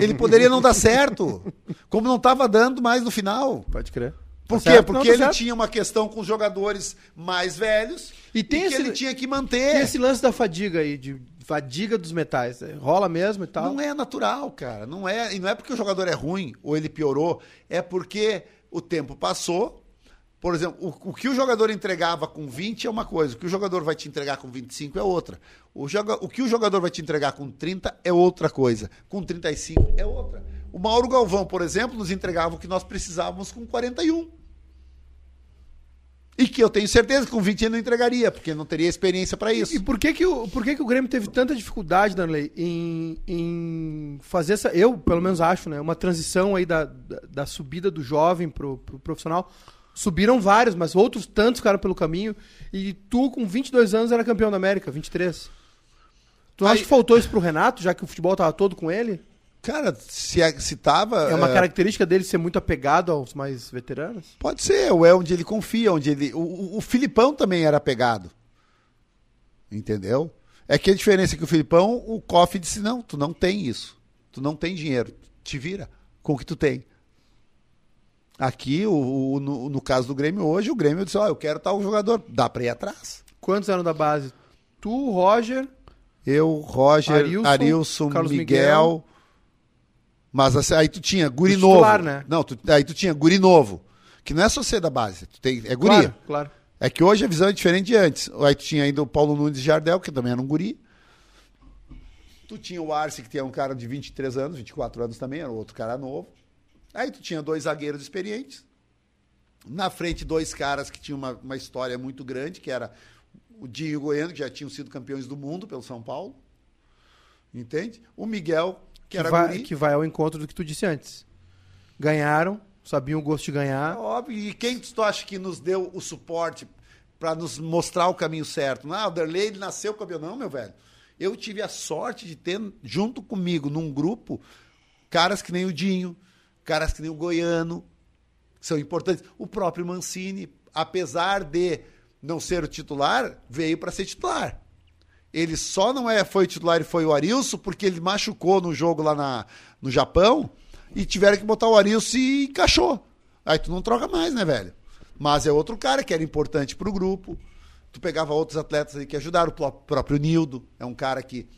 Ele poderia não dar certo, como não estava dando mais no final. Pode crer. Por Tá quê? certo? Porque Não, tá ele certo. tinha uma questão com os jogadores mais velhos E tem que esse- ele tinha que E manter. esse lance da fadiga aí, de fadiga dos metais? é, Rola mesmo e tal? Não é natural, cara. Não é, e não é porque o jogador é ruim ou ele piorou, é porque o tempo passou. Por exemplo, o, o que o jogador entregava com 20 é uma coisa, o que o jogador vai te entregar com 25 é outra. O, joga, o que o jogador vai te entregar com 30 é outra coisa. Com 35 é outra. O Mauro Galvão, por exemplo, nos entregava o que nós precisávamos com 41. E que eu tenho certeza que com 20 ele não entregaria, porque não teria experiência para isso. E por que que, o, por que que o Grêmio teve tanta dificuldade, Danley, em, em fazer essa, eu pelo menos acho, né, uma transição aí da, da, da subida do jovem pro, pro profissional? Subiram vários, mas outros tantos ficaram pelo caminho. E tu, com 22 anos, era campeão da América, 23. Tu acha Aí- que faltou isso pro Renato, já que o futebol tava todo com ele? Cara, se, é- se tava. É uma é, característica dele ser muito apegado aos mais veteranos? Pode ser, ou é onde ele confia, onde ele. O, o- o Filipão também era pegado. Entendeu? É que a diferença é que o Filipão, o Koff disse: não, tu não tem isso. Tu não tem dinheiro. Te vira com o que tu tem. Aqui, o, o- no, no caso do Grêmio hoje, o Grêmio disse: ó, eu quero tal jogador. Dá pra ir atrás. Quantos eram da base? Tu, Roger, Eu, Roger, Arilson, Arilson, Carlos Miguel. Miguel. Mas assim, aí tu tinha guri novo. titular, né? Não, tu- aí tu tinha guri novo. Que não é só ser da base. Tu tem, é guri. Claro, claro. É que hoje a visão é diferente de antes. Aí tu tinha ainda o Paulo Nunes de Jardel, que também era um guri. Tu tinha o Arce, que tinha um cara de 23 anos, 24 anos também, era outro cara novo. Aí tu tinha dois zagueiros experientes. Na frente, dois caras que tinham uma, uma história muito grande, que era o Dinho e o Goiano, que já tinham sido campeões do mundo pelo São Paulo. Entende? O Miguel, que, Que era vai, guri. que vai ao encontro do que tu disse antes. Ganharam, sabiam o gosto de É ganhar. óbvio. E quem tu acha que nos deu o suporte para nos mostrar o caminho certo. Não, o Derlei ele nasceu campeão. Não, meu velho. Eu tive a sorte de ter junto comigo, num grupo, caras que nem o Dinho, caras que nem o Goiano, que são importantes. O próprio Mancini, apesar de não ser o titular, veio para ser titular. Ele só não é foi titular e foi o Arilson porque ele machucou no jogo lá na, no Japão e tiveram que botar o Arilson e encaixou. Aí tu não troca mais, né, velho? Mas é outro cara que era importante pro grupo. Tu pegava outros atletas aí que ajudaram, o próprio Nildo, é um cara que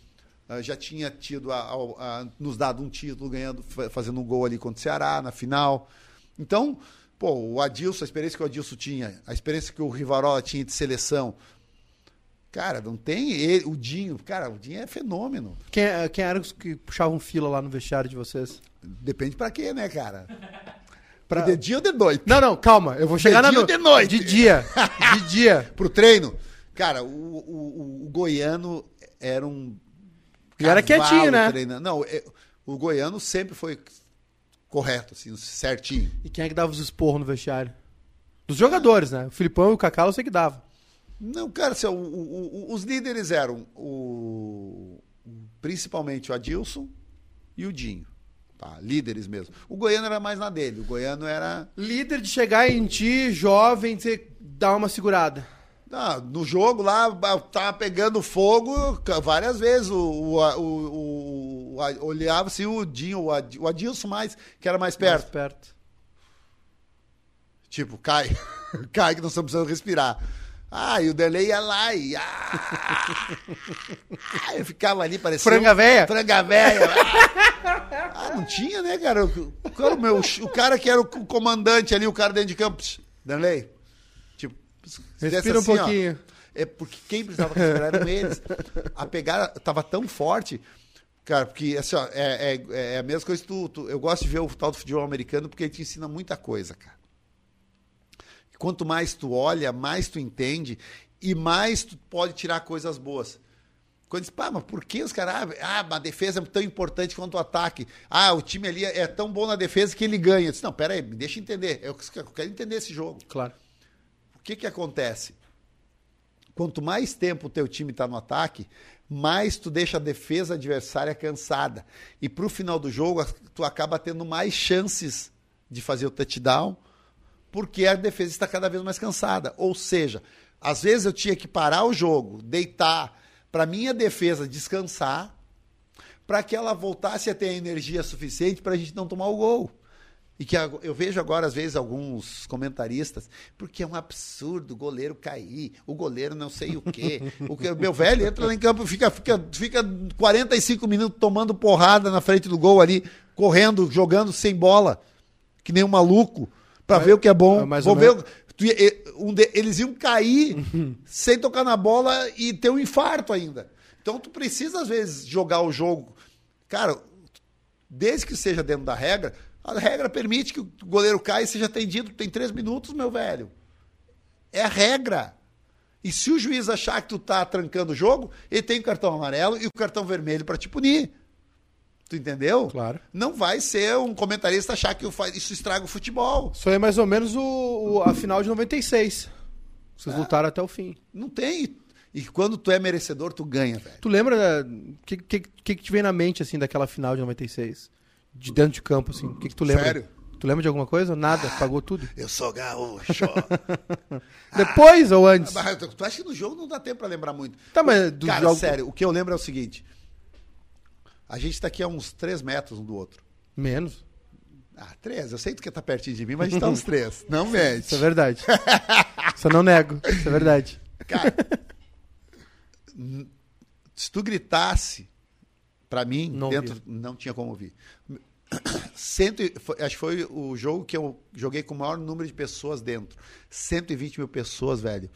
já tinha tido a, a, a, nos dado um título, ganhando, fazendo um gol ali contra o Ceará na final. Então, pô, o Adilson, a experiência que o Adilson tinha, a experiência que o Rivarola tinha de seleção, cara, não tem ele, o Dinho, cara, o Dinho é fenômeno. Quem, quem era os que puxavam fila lá no vestiário de vocês? Depende para quê, né, cara? [LAUGHS] Pra... De dia ou de noite? Não, não, calma. Eu vou chegar de na dia ou de noite? De dia. De [LAUGHS] dia. Pro treino? Cara, o, o, o, goiano era um. E era quietinho, né? Treinando. Não, é, o goiano sempre foi correto, assim, certinho. E quem é que dava os esporros no vestiário? Dos jogadores, né? O Filipão e o Cacau eu sei que dava. Não, cara, assim, o, o, os líderes eram o, principalmente o Adilson e o Dinho. Tá, líderes mesmo. O Goiano era mais na dele. O Goiano era. Líder de chegar em ti, jovem, ter, dar uma segurada. Ah, no jogo lá, tava pegando fogo várias vezes. O, o, o, o olhava-se o Dinho, o Adilson mais, que era mais perto. Mais perto. Tipo, cai. [LAUGHS] cai que nós estamos precisando respirar. Ah, e o Derlei ia lá e. Ah, [LAUGHS] eu ficava ali parecendo. Franga véia? Franga véia. ah, não tinha, né, cara? O, o, meu, o cara que era o comandante ali, o cara dentro de campo. Derlei. Respira assim, um pouquinho. Ó, é porque quem precisava respirar eram eles. A pegada tava tão forte. Cara, porque assim, ó, é, é, é a mesma coisa que tu, tu, Eu gosto de ver o tal do futebol americano porque ele te ensina muita coisa, cara. Quanto mais tu olha, mais tu entende e mais tu pode tirar coisas boas. Quando diz, pá, mas por que os caras. Ah, a defesa é tão importante quanto o ataque. Ah, o time ali é tão bom na defesa que ele ganha. Eu disse, não, pera aí, me deixa entender. Eu quero entender esse jogo. Claro. Que que acontece? Quanto mais tempo o teu time está no ataque, mais tu deixa a defesa adversária cansada. E para o final do jogo, tu acaba tendo mais chances de fazer o touchdown porque a defesa está cada vez mais cansada. Ou seja, às vezes eu tinha que parar o jogo, deitar, para minha defesa descansar, para que ela voltasse a ter energia suficiente para a gente não tomar o gol. E que eu vejo agora, às vezes, alguns comentaristas, porque é um absurdo o goleiro cair, o goleiro não sei o quê. [LAUGHS] O que, meu velho entra lá em campo, fica, fica, fica 45 minutos tomando porrada na frente do gol ali, correndo, jogando sem bola, que nem um maluco para ver o que é bom. Mais Vou ver. Um eles iam cair [LAUGHS] sem tocar na bola e ter um infarto ainda. Então tu precisa, às vezes, jogar o jogo. Cara, desde que seja dentro da regra, a regra permite que o goleiro caia e seja atendido. Tem três minutos, meu velho. É a regra. E se o juiz achar que tu tá trancando o jogo, ele tem o cartão amarelo e o cartão vermelho para te punir. Tu entendeu? Claro. Não vai ser um comentarista achar que isso estraga o futebol. Isso aí é mais ou menos o, o a final de 96. Vocês é. lutaram até o fim. Não tem. E quando tu é merecedor, tu ganha, velho. Tu lembra o que, que, que, que te vem na mente, assim, daquela final de 96? De dentro de campo, assim. O que, que tu lembra? Sério? Tu lembra de alguma coisa? Nada, ah, pagou tudo. Eu sou gaúcho. [LAUGHS] Depois ah, ou antes? Tu acha que no jogo não dá tempo pra lembrar muito? Tá, mas do Cara, jogo... sério, o que eu lembro é o seguinte. A gente está aqui a uns 3 metros um do outro. Menos. Ah, três. Eu sei que tá pertinho de mim, mas a gente tá uns três. Não mente. Isso é verdade. [LAUGHS] Isso eu não nego. Isso é verdade. Cara, se tu gritasse para mim, não dentro ouvia. não tinha como ouvir. Cento, foi, acho que foi o jogo que eu joguei com o maior número de pessoas dentro. 120 mil pessoas, velho.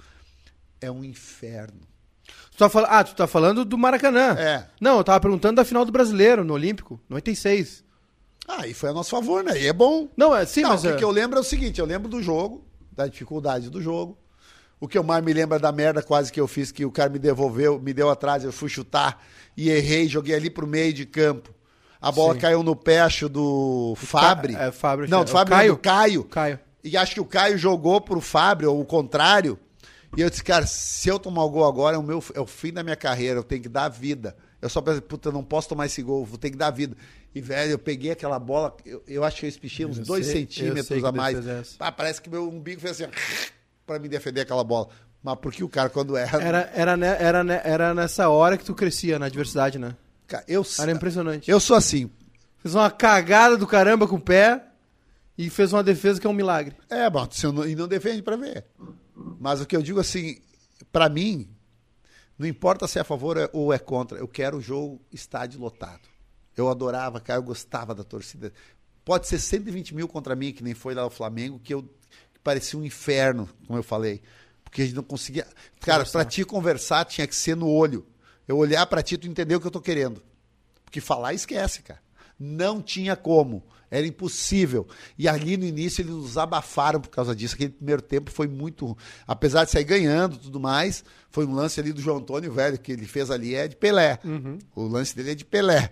É um inferno. Tu tá fal... Ah, tu tá falando do Maracanã. É. Não, eu tava perguntando da final do Brasileiro, no Olímpico, 96. Ah, e foi a nosso favor, né? E é bom. Não, é sim, Não, mas... o que, é... que eu lembro é o seguinte, eu lembro do jogo, da dificuldade do jogo. O que eu mais me lembro é da merda quase que eu fiz, que o cara me devolveu, me deu atrás, eu fui chutar e errei, joguei ali pro meio de campo. A bola Sim. caiu no pecho do Fabre. Ca... É, Fabre. Não, é do Fabre Caio. não, do Caio. Caio. E acho que o Caio jogou pro Fabre, ou o contrário. E eu disse, cara, se eu tomar o gol agora, é o, meu, é o fim da minha carreira, eu tenho que dar vida. Eu só pensei, puta, eu não posso tomar esse gol, vou ter que dar vida. E, velho, eu peguei aquela bola, eu, eu acho que eu espichei uns Eu dois sei- centímetros a mais. Ah, parece que meu umbigo fez assim, pra me defender aquela bola. Mas porque o cara, quando erra. Era, era, era, era nessa hora que tu crescia na adversidade, né? Cara, eu, Era impressionante. eu sou assim. Fez uma cagada do caramba com o pé e fez uma defesa que é um milagre. É, bom, não, e não defende pra ver. Mas o que eu digo assim, pra mim, não importa se é a favor ou é contra, eu quero o jogo estádio lotado. Eu adorava, cara, eu gostava da torcida. Pode ser 120 mil contra mim, que nem foi lá o Flamengo, que eu parecia um inferno, como eu falei. Porque a gente não conseguia. Cara, pra ti conversar tinha que ser no olho. Eu olhar pra ti, tu entender o que eu tô querendo. Porque falar esquece, cara. Não tinha como. Era impossível. E ali no início eles nos abafaram por causa disso. Aquele primeiro tempo foi muito. Apesar de sair ganhando e tudo mais, foi um lance ali do João Antônio, velho, que ele fez ali é de Pelé. O lance dele é de Pelé.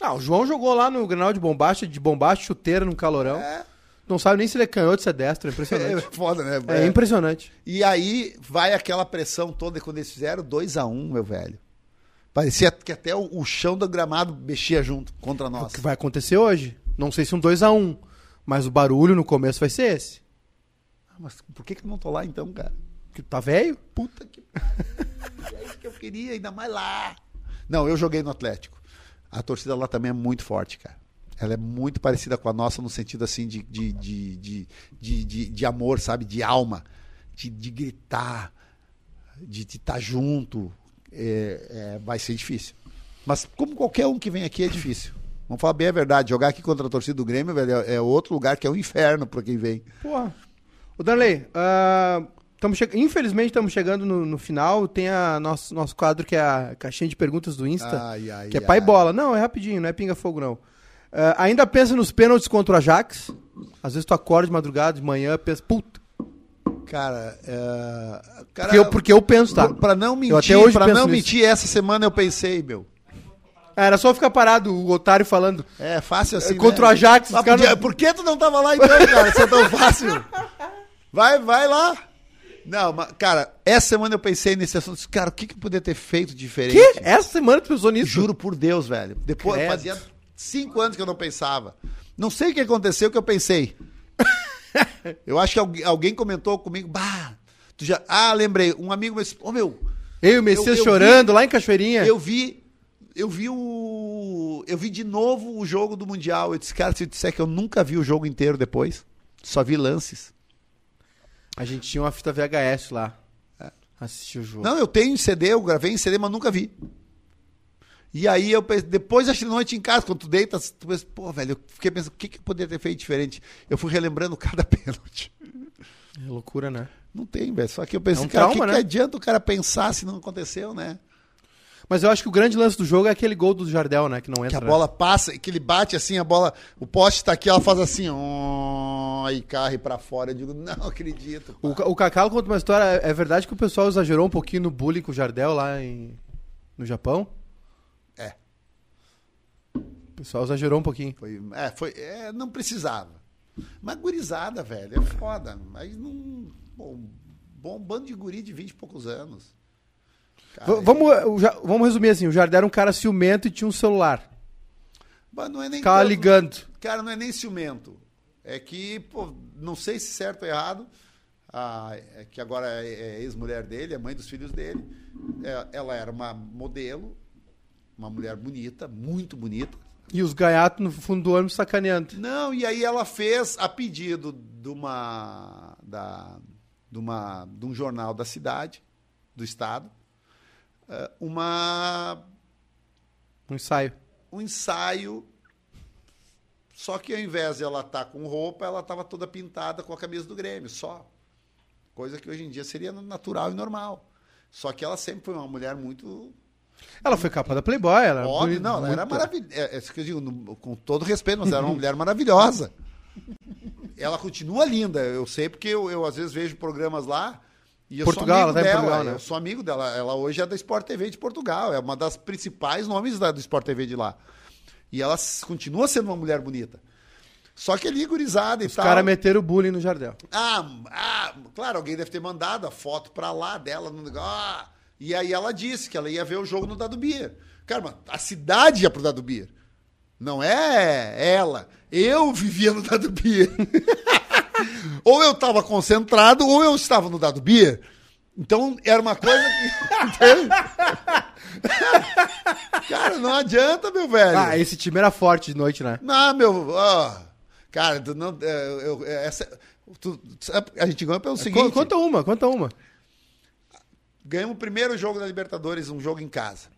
Ah, o João jogou lá no Granal de Bombacha, de Bombacha, chuteira no calorão. É, Não sabe nem se ele é canhoto, se é destro, é [LAUGHS] é impressionante. foda, né? É, impressionante. E aí vai aquela pressão toda. E quando eles fizeram 2 a 1 um, meu velho. Parecia que até o, o chão do gramado mexia junto contra É O nós. que vai acontecer hoje? Não sei se um 2x1, mas o barulho no começo vai ser esse. Ah, Mas por que, que eu não tô lá então, cara? Que tá velho? Puta que pariu. [LAUGHS] É isso que eu queria, ainda mais lá. Não, eu joguei no Atlético. A torcida lá também é muito forte, cara. Ela é muito parecida com a nossa no sentido assim de, de, de, de, de, amor, sabe? De alma. De, de gritar, de estar junto. É, é, vai ser difícil. Mas como qualquer um que vem aqui é difícil. Vamos falar bem a verdade. Jogar aqui contra a torcida do Grêmio, velho, é é outro lugar que é um inferno para quem vem. Porra. Ô, Danley, ah, tamo che... infelizmente estamos chegando no, no final. Tem a nosso, nosso quadro que é a caixinha de perguntas do Insta, Ai, ai, que é pai ai. bola. Não, é rapidinho, não é pinga-fogo, não. Ah, ainda pensa nos pênaltis contra o Ajax? Às vezes tu acorda de madrugada, de manhã, pensa, puta. Cara, é... cara Porque eu, porque eu penso, tá? Pra- não Eu até mentir, hoje pra não nisso. mentir, essa semana eu pensei, meu. Ah, Era só ficar parado, o otário falando. É fácil assim. Contra né? o Ajax, Ah, podia- não- Por que tu não tava lá então, cara? Isso é tão fácil. Vai, vai lá. Não, mas, cara, essa semana eu pensei nesse assunto. Cara, o que, que poderia ter feito diferente? Que? Essa semana tu pensou nisso? Juro por Deus, velho. Depois Credo. fazia cinco anos que eu não pensava. Não sei o que aconteceu que eu pensei. [LAUGHS] eu acho que alguém, comentou comigo, bah, tu já. Ah, lembrei, um amigo meu disse, ô meu, Eu e o Messias Eu- eu chorando lá em Cachoeirinha. eu vi. Eu vi o. Eu vi de novo o jogo do Mundial. Eu disse, cara, se eu disser que eu nunca vi o jogo inteiro depois, só vi lances. A gente tinha uma fita VHS lá. Assistiu o jogo. Não, eu tenho em CD, eu gravei em CD, mas nunca vi. E aí eu pensei, depois da noite em casa, quando tu deita, tu pensa, pô, velho, eu fiquei pensando, o que, que eu poderia ter feito diferente? Eu fui relembrando cada [LAUGHS] pênalti. É loucura, né? Não tem, velho. Só que eu pensei, É um cara, o que, né? que adianta o cara pensar se não aconteceu, né? Mas eu acho que o grande lance do jogo é aquele gol do Jardel, né? Que não Que entra. a bola passa, que ele bate assim, a bola, o poste tá aqui, ela faz assim, e carre pra fora. Eu digo, não acredito. O, o Cacau conta uma história. É verdade que o pessoal exagerou um pouquinho no bullying com o Jardel lá em, no Japão? É. Pessoal exagerou um pouquinho. Foi, é, foi, é, não precisava. Mas gurizada, velho, é foda. Aí não. Bom, bom bando de guri de 20 e poucos anos. Cara, vamos, Ja- vamos resumir assim: o Jardel era um cara ciumento e tinha um celular. Mas não é nem Ficava ligando. Cara, não é nem ciumento. É que, pô, não sei se certo ou errado, a, é que agora é, é ex-mulher dele, é mãe dos filhos dele. É, ela era uma modelo, uma mulher bonita, muito bonita. E os gaiatos no fundo do ônibus sacaneando. Não, e aí ela fez a pedido de uma, da, de uma de um jornal da cidade, do estado, eh, uma Um ensaio. um ensaio. Só que ao invés de ela estar com roupa, ela estava toda pintada com a camisa do Grêmio, só. Coisa que hoje em dia seria natural e normal. Só que ela sempre foi uma mulher muito. Ela foi capa da Playboy, ela era Óbvio, não, ela era maravilhosa. É, é isso que eu digo, no- com todo respeito, mas era uma mulher maravilhosa. Ela continua linda. Eu sei porque eu, eu às vezes vejo programas lá. E eu Portugal, sou amigo ela tá em dela. Portugal, né? Eu sou amigo dela. Ela hoje é da Sport TV de Portugal. É uma das principais nomes da, do Sport TV de lá. E ela continua sendo uma mulher bonita. Só que ali, gurizada e Os tal. caras meteram o bullying no Jardel. Ah, ah, claro, alguém deve ter mandado a foto pra lá dela. No... Ah, e aí ela disse que ela ia ver o jogo no Dado Beer. Cara, mas a cidade ia pro Dado Beer. Não é ela. Eu vivia no Dado Beer. [LAUGHS] ou eu estava concentrado, ou eu estava no Dado Beer. Então era uma coisa que. [LAUGHS] Cara, não adianta, meu velho. Ah, esse time era forte de noite, né? Não, meu. ó, cara, não. é, eu- é, essa, tu- a gente ganhou pelo seguinte. Co- Conta uma, conta uma. Ganhamos o primeiro jogo da Libertadores, um jogo em casa.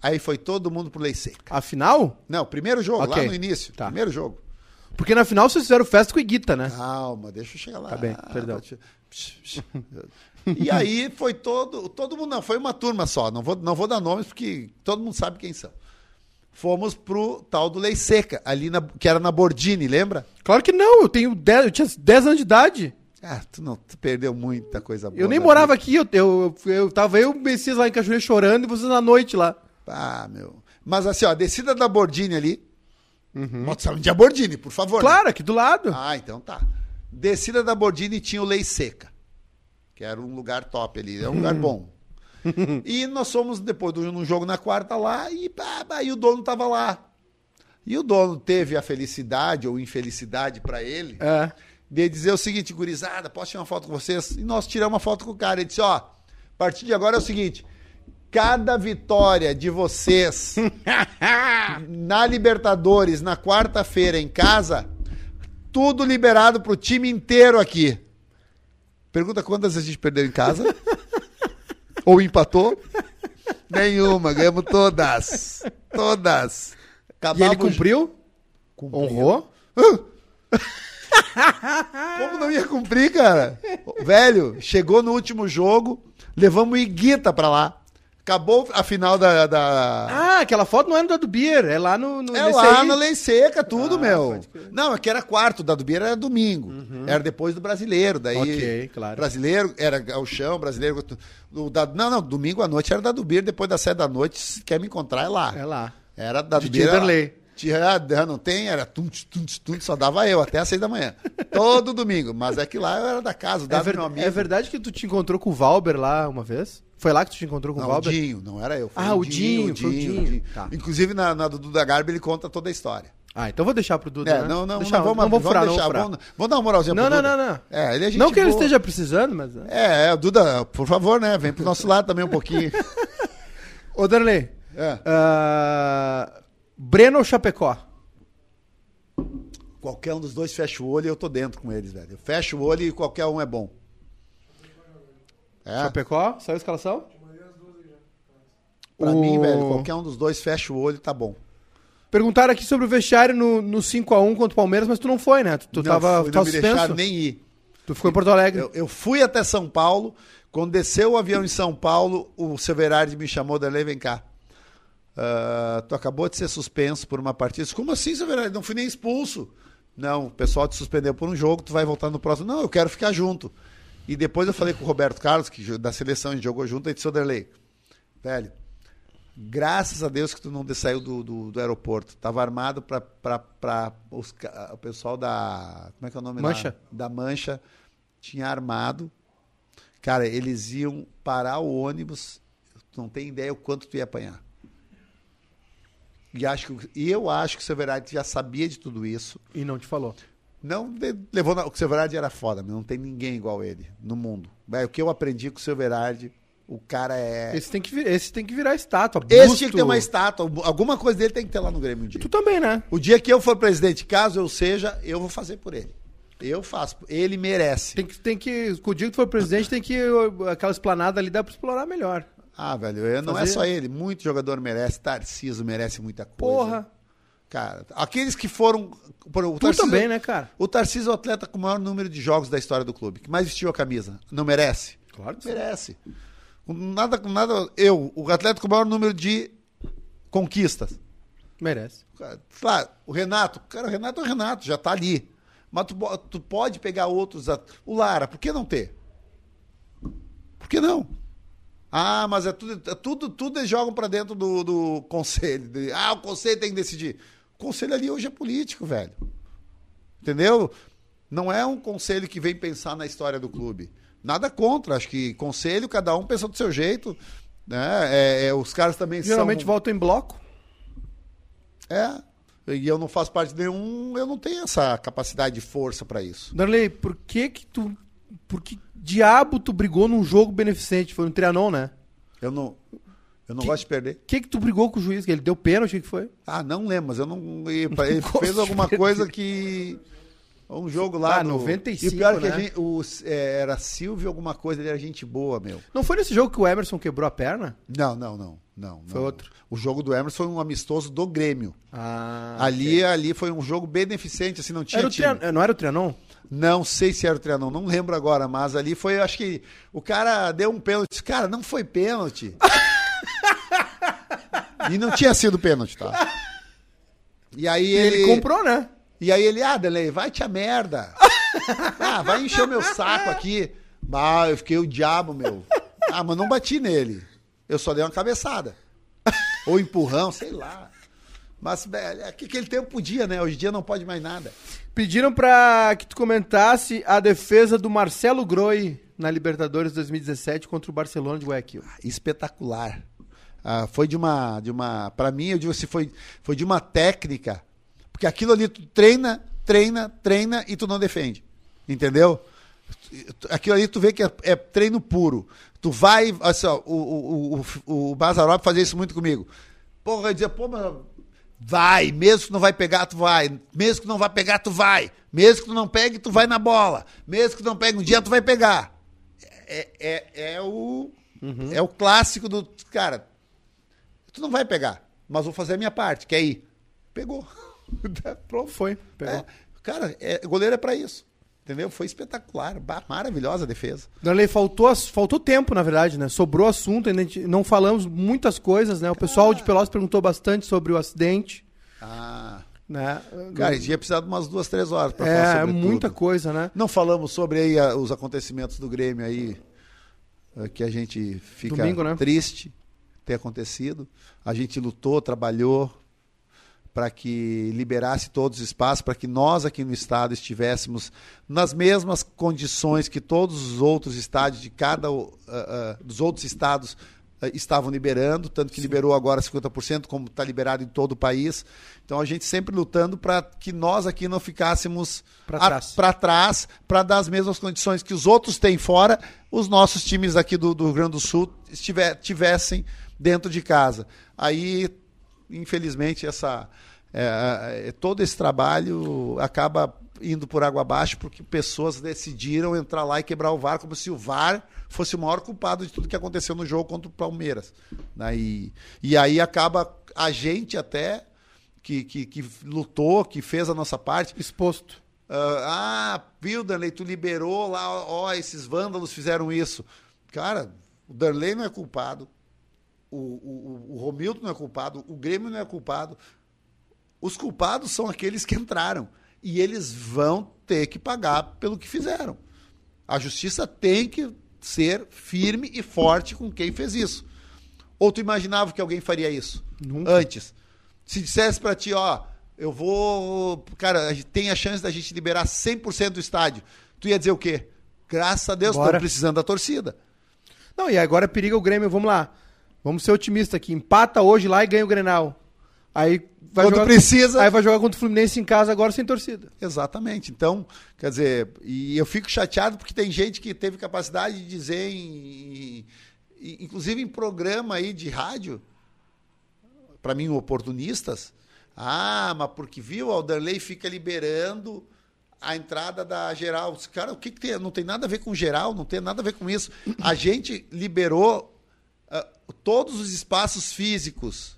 Aí foi todo mundo pro Lei Seca. A final? Não, primeiro jogo, Ok. lá no início. Tá. Primeiro jogo. Porque na final vocês fizeram festa com o Iguita, né? Calma, deixa eu chegar lá. Tá bem, perdão. E aí foi todo. Todo mundo, não, foi uma turma só. Não vou, não vou dar nomes porque todo mundo sabe quem são. Fomos pro tal do Lei Seca, ali na, que era na Bordini, lembra? Claro que não, eu tenho 10, eu tinha 10 anos de idade. Ah, tu não tu perdeu muita coisa boa. Eu nem morava vida. aqui, eu, eu, eu tava eu e o Messias lá em Cachoeira chorando e vocês na noite lá. Ah, meu. Mas assim, ó, a descida da Bordini ali. Uhum. de Bordini, por favor. né? Claro, aqui do lado. Ah, então tá. Descida da Bordini tinha o Lei Seca, que era um lugar top ali, é um lugar bom. [LAUGHS] e nós fomos depois de um jogo na quarta lá e, pá, pá, e o dono tava lá. E o dono teve a felicidade ou infelicidade para ele É. de dizer o seguinte, gurizada, posso tirar uma foto com vocês? E nós tiramos uma foto com o cara. Ele disse, ó, a partir de agora é o seguinte, cada vitória de vocês [LAUGHS] na Libertadores, na quarta-feira em casa, tudo liberado pro time inteiro aqui. Pergunta quantas a gente perdeu em casa? [LAUGHS] Ou empatou? Nenhuma, ganhamos todas. Todas. E Acabava ele cumpriu? Cumpriu. Honrou? [LAUGHS] [LAUGHS] Como não ia cumprir, cara? Velho, chegou no último jogo, levamos Iguita pra lá. Acabou a final da. da... Ah, aquela foto não é no da do Beer, é lá no. no é lá aí. na lei seca, tudo, Ah, meu. Uhum. Não, é que era quarto, da do Beira era domingo. Era depois do brasileiro. Daí. Ok, claro. Brasileiro, era o chão, brasileiro. O da, não, não, domingo à noite era da do Beira, depois das sete da noite, se quer me encontrar, é lá. É lá. Era da do Beira. Vanderlei. Tinha, ah, não tem, era tunt, tunt, tunt, só dava eu, até às seis da manhã. Todo domingo. Mas é que lá eu era da casa, o É, ver- meu amigo. é verdade que tu te encontrou com o Valber lá uma vez? Foi lá que tu te encontrou com Não, o o Valber? Dinho, não era eu. Ah, o Dinho, o Dinho. Tá. Inclusive, na, na do Duda Garbi, ele conta toda a história. Ah, então vou deixar pro Duda. É, né? não, não, não, vamos, não vou furar, não vou deixar. Vamos, vamos dar uma moralzinha Não, pro não, Duda. não, não. É, ele é gente Não que ele boa. esteja precisando, mas. É, é, o Duda, por favor, né? Vem pro nosso lado também um pouquinho. [LAUGHS] Ô, Darley. É. ah, Breno ou Chapecó? Qualquer um dos dois fecha o olho e eu tô dentro com eles, velho. Eu fecho o olho e qualquer um é bom. É, Chapecó? Saiu a escalação? pra O- mim, velho, qualquer um dos dois fecha o olho, tá bom. Perguntaram aqui sobre o vestiário no, no 5x1 contra o Palmeiras, mas tu não foi, né? Tu, tu não, tava, fui, não me deixaram nem ir. Tu ficou em Porto Alegre. Eu, eu fui até São Paulo. Quando desceu o avião em São Paulo, o Severardi me chamou, Darley, vem cá. Ah, tu acabou de ser suspenso por uma partida. Como assim, Severardi? Não fui nem expulso. Não, o pessoal te suspendeu por um jogo, tu vai voltar no próximo. Não, eu quero ficar junto. E depois eu falei com o Roberto Carlos, que da seleção a jogou junto, e disse, ô Darley, velho, graças a Deus que tu não saiu do, do, do aeroporto. Tava armado para o pessoal da. Como é que é o nome? Mancha. Da Mancha. Tinha armado. Cara, eles iam parar o ônibus. Tu não tem ideia o quanto tu ia apanhar. E, acho que, e eu acho que o Severati já sabia de tudo isso. E não te falou. Não levou na, o Severardi era foda, não tem ninguém igual ele no mundo. Velho, o que eu aprendi com o Severardi, o cara é. Esse tem que, esse tem que virar estátua. Esse busto. tinha que ter uma estátua, alguma coisa dele tem que ter lá no Grêmio um dia. Tu também, né? O dia que eu for presidente, caso eu seja, eu vou fazer por ele. Eu faço. Ele merece. Tem que, tem que. Com o dia que tu for presidente, tem que. Aquela esplanada ali dá pra explorar melhor. Ah, velho, eu- não é Fazer- só ele. Muito jogador merece. Tarciso merece muita coisa. Porra. Cara, aqueles que foram. O Tu também, né, cara? O Tarcísio é o atleta com o maior número de jogos da história do clube, que mais vestiu a camisa. Não merece? Claro que sim. Merece. Com Nada, nada. Eu, o atleta com o maior número de conquistas. Merece. Claro, o Renato, cara, o Renato é o Renato, já tá ali. Mas tu, tu pode pegar outros. O Lara, por que não ter? Por que não? Ah, mas é tudo, é tudo, tudo eles jogam pra dentro do, do conselho. Ah, o conselho tem que decidir. O conselho ali hoje é político, velho. entendeu? Não é um conselho que vem pensar na história do clube. Nada contra, acho que conselho, cada um pensa do seu jeito. Né? É, é, os caras também Geralmente são. votam em bloco. É. E eu não faço parte de nenhum, eu não tenho essa capacidade de força para isso. Darley, por que que tu. Por que diabo tu brigou num jogo beneficente? Foi no Trianon, né? Eu não, eu não Que- gosto de perder. Por que que tu brigou com o juiz? Que ele deu pênalti? O que foi? Ah, não lembro, mas eu não. Ele [LAUGHS] fez alguma coisa que. Um jogo lá. Ah, no- 95, E o pior é que né? a gente, o, é, era Silvio alguma coisa, ele era gente boa, meu. Não foi nesse jogo que o Emerson quebrou a perna? Não, não, não. não Foi não. outro. O jogo do Emerson foi um amistoso do Grêmio. Ah. ali, ali foi um jogo beneficente, assim, não tinha Era o não era o Trianon? Não sei se era o Trianon, não lembro agora, mas ali foi, acho que o cara deu um pênalti. Cara, não foi pênalti. [LAUGHS] e não tinha sido pênalti, tá? E aí E ele, ele comprou, né? E aí ele, ah, Delei, vai te a merda. [LAUGHS] ah, vai encher o meu saco aqui. Ah, eu fiquei o diabo, meu. Ah, mas não bati nele. Eu só dei uma cabeçada. Ou empurrão, sei lá. Mas, é que aquele tempo podia, né? Hoje em dia não pode mais nada. Pediram pra que tu comentasse a defesa do Marcelo Groi na Libertadores 2017 contra o Barcelona de Guayaquil. espetacular. Ah, foi de uma, de uma, para mim eu digo assim, foi, foi de uma técnica, porque aquilo ali tu treina, treina, treina e tu não defende, entendeu? Aquilo ali tu vê que é, é treino puro. Tu vai, assim, ó, o, o, o, o Bazarop fazia isso muito comigo. Porra, eu dizia, pô, mas vai, mesmo que não vai pegar, tu vai, mesmo que não vai pegar, tu vai, mesmo que tu não pegue, tu vai na bola, mesmo que tu não pegue um dia, tu vai pegar é, é, é o é o clássico do cara. Tu não vai pegar, mas vou fazer a minha parte, que é ir. Pegou. [LAUGHS] Pronto. Foi, pegou. É, cara, é, goleiro é pra isso. Entendeu? Foi espetacular, maravilhosa a defesa. Darley, faltou, faltou tempo, na verdade, né? Sobrou assunto, ainda não falamos muitas coisas, né? O pessoal de Pelotas perguntou bastante sobre o acidente, Ah, né? cara, a gente ia precisar de umas duas, três horas falar é, sobre muita tudo. coisa, né? Não falamos sobre aí a- os acontecimentos do Grêmio aí, eh, que a gente fica Domingo, né? triste ter acontecido. A gente lutou, trabalhou para que liberasse todos os espaços, para que nós aqui no estado estivéssemos nas mesmas condições que todos os outros estádios de cada uh, uh, dos outros estados uh, estavam liberando, tanto que liberou agora 50%, como está liberado em todo o país. Então a gente sempre lutando para que nós aqui não ficássemos para trás, para dar as mesmas condições que os outros têm fora, os nossos times aqui do, do Rio Grande do Sul estiver, tivessem dentro de casa. Aí, infelizmente, essa, é, é, todo esse trabalho acaba indo por água abaixo porque pessoas decidiram entrar lá e quebrar o VAR como se o VAR fosse o maior culpado de tudo que aconteceu no jogo contra o Palmeiras. né? E, e aí acaba a gente até que, que, que lutou, que fez a nossa parte, Exposto. ah, ah, viu, Darley, tu liberou lá, ó, esses vândalos fizeram isso. Cara, o Darley não é culpado, o, o, o Romildo não é culpado, o Grêmio não é culpado. Os culpados são aqueles que entraram. E eles vão ter que pagar pelo que fizeram. A justiça tem que ser firme e forte com quem fez isso. Ou tu imaginava que alguém faria isso? Nunca. Antes. Se dissesse pra ti, ó, eu vou. Cara, tem a chance da gente liberar 100% do estádio. Tu ia dizer o quê? Graças a Deus, estamos precisando da torcida. Não, e agora periga o Grêmio, vamos lá. Vamos ser otimistas aqui. Empata hoje lá e ganha o Grenal. Aí vai Quando jogar, precisa- Aí vai jogar contra o Fluminense em casa agora sem torcida. Exatamente. Então, quer dizer, e eu fico chateado porque tem gente que teve capacidade de dizer, em, em- inclusive em programa aí de rádio, para mim, oportunistas, ah, mas porque viu, o Alderley fica liberando a entrada da geral. Cara, o que, que tem? Não tem nada a ver com geral, não tem nada a ver com isso. A gente liberou ah, todos os espaços físicos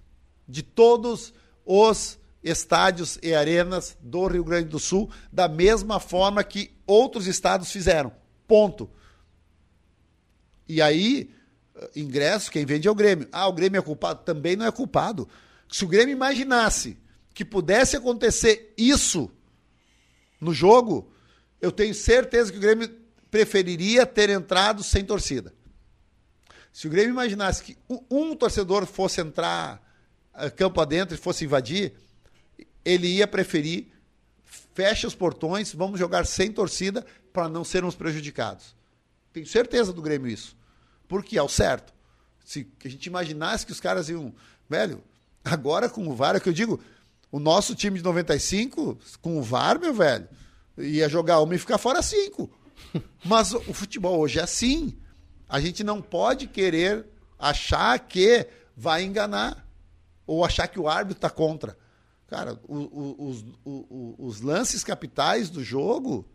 de todos os estádios e arenas do Rio Grande do Sul da mesma forma que outros estados fizeram. Ponto. E aí, eh, ingresso, quem vende é o Grêmio. Ah, o Grêmio é culpado? Também não é culpado. Se o Grêmio imaginasse que pudesse acontecer isso no jogo, eu tenho certeza que o Grêmio preferiria ter entrado sem torcida. Se o Grêmio imaginasse que um- torcedor fosse entrar campo adentro e fosse invadir, ele ia preferir fecha os portões, vamos jogar sem torcida para não sermos prejudicados. Tenho certeza do Grêmio isso. Porque é o certo. Se a gente imaginasse que os caras iam. Velho, agora com o VAR, é que eu digo, o nosso time de 95, com o VAR, meu velho, ia jogar uma e ficar fora cinco. [LAUGHS] Mas o futebol hoje é assim. A gente não pode querer achar que vai enganar ou achar que o árbitro está contra. Cara, o, o, os, o, os, lances capitais do jogo.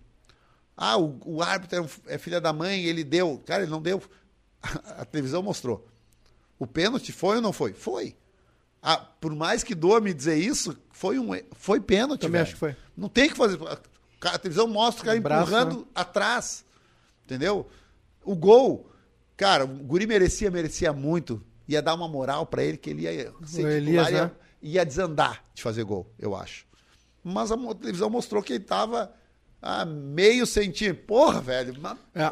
Ah, o, árbitro é, é filha da mãe, ele deu. Cara, ele não deu. [LAUGHS] A, televisão mostrou. O pênalti foi ou não foi? Foi. Ah, por mais que doa me dizer isso, foi um foi pênalti. Também velho. acho que foi. Não tem que fazer. A televisão mostra o cara Braço, empurrando né? atrás. Entendeu? O gol. Cara, o Guri merecia, merecia muito ia dar uma moral para ele que ele ia ser Elias, ia, né? ia, desandar de fazer gol, eu acho. Mas a televisão mostrou que ele tava a meio centímetro. Porra, velho, mas, é.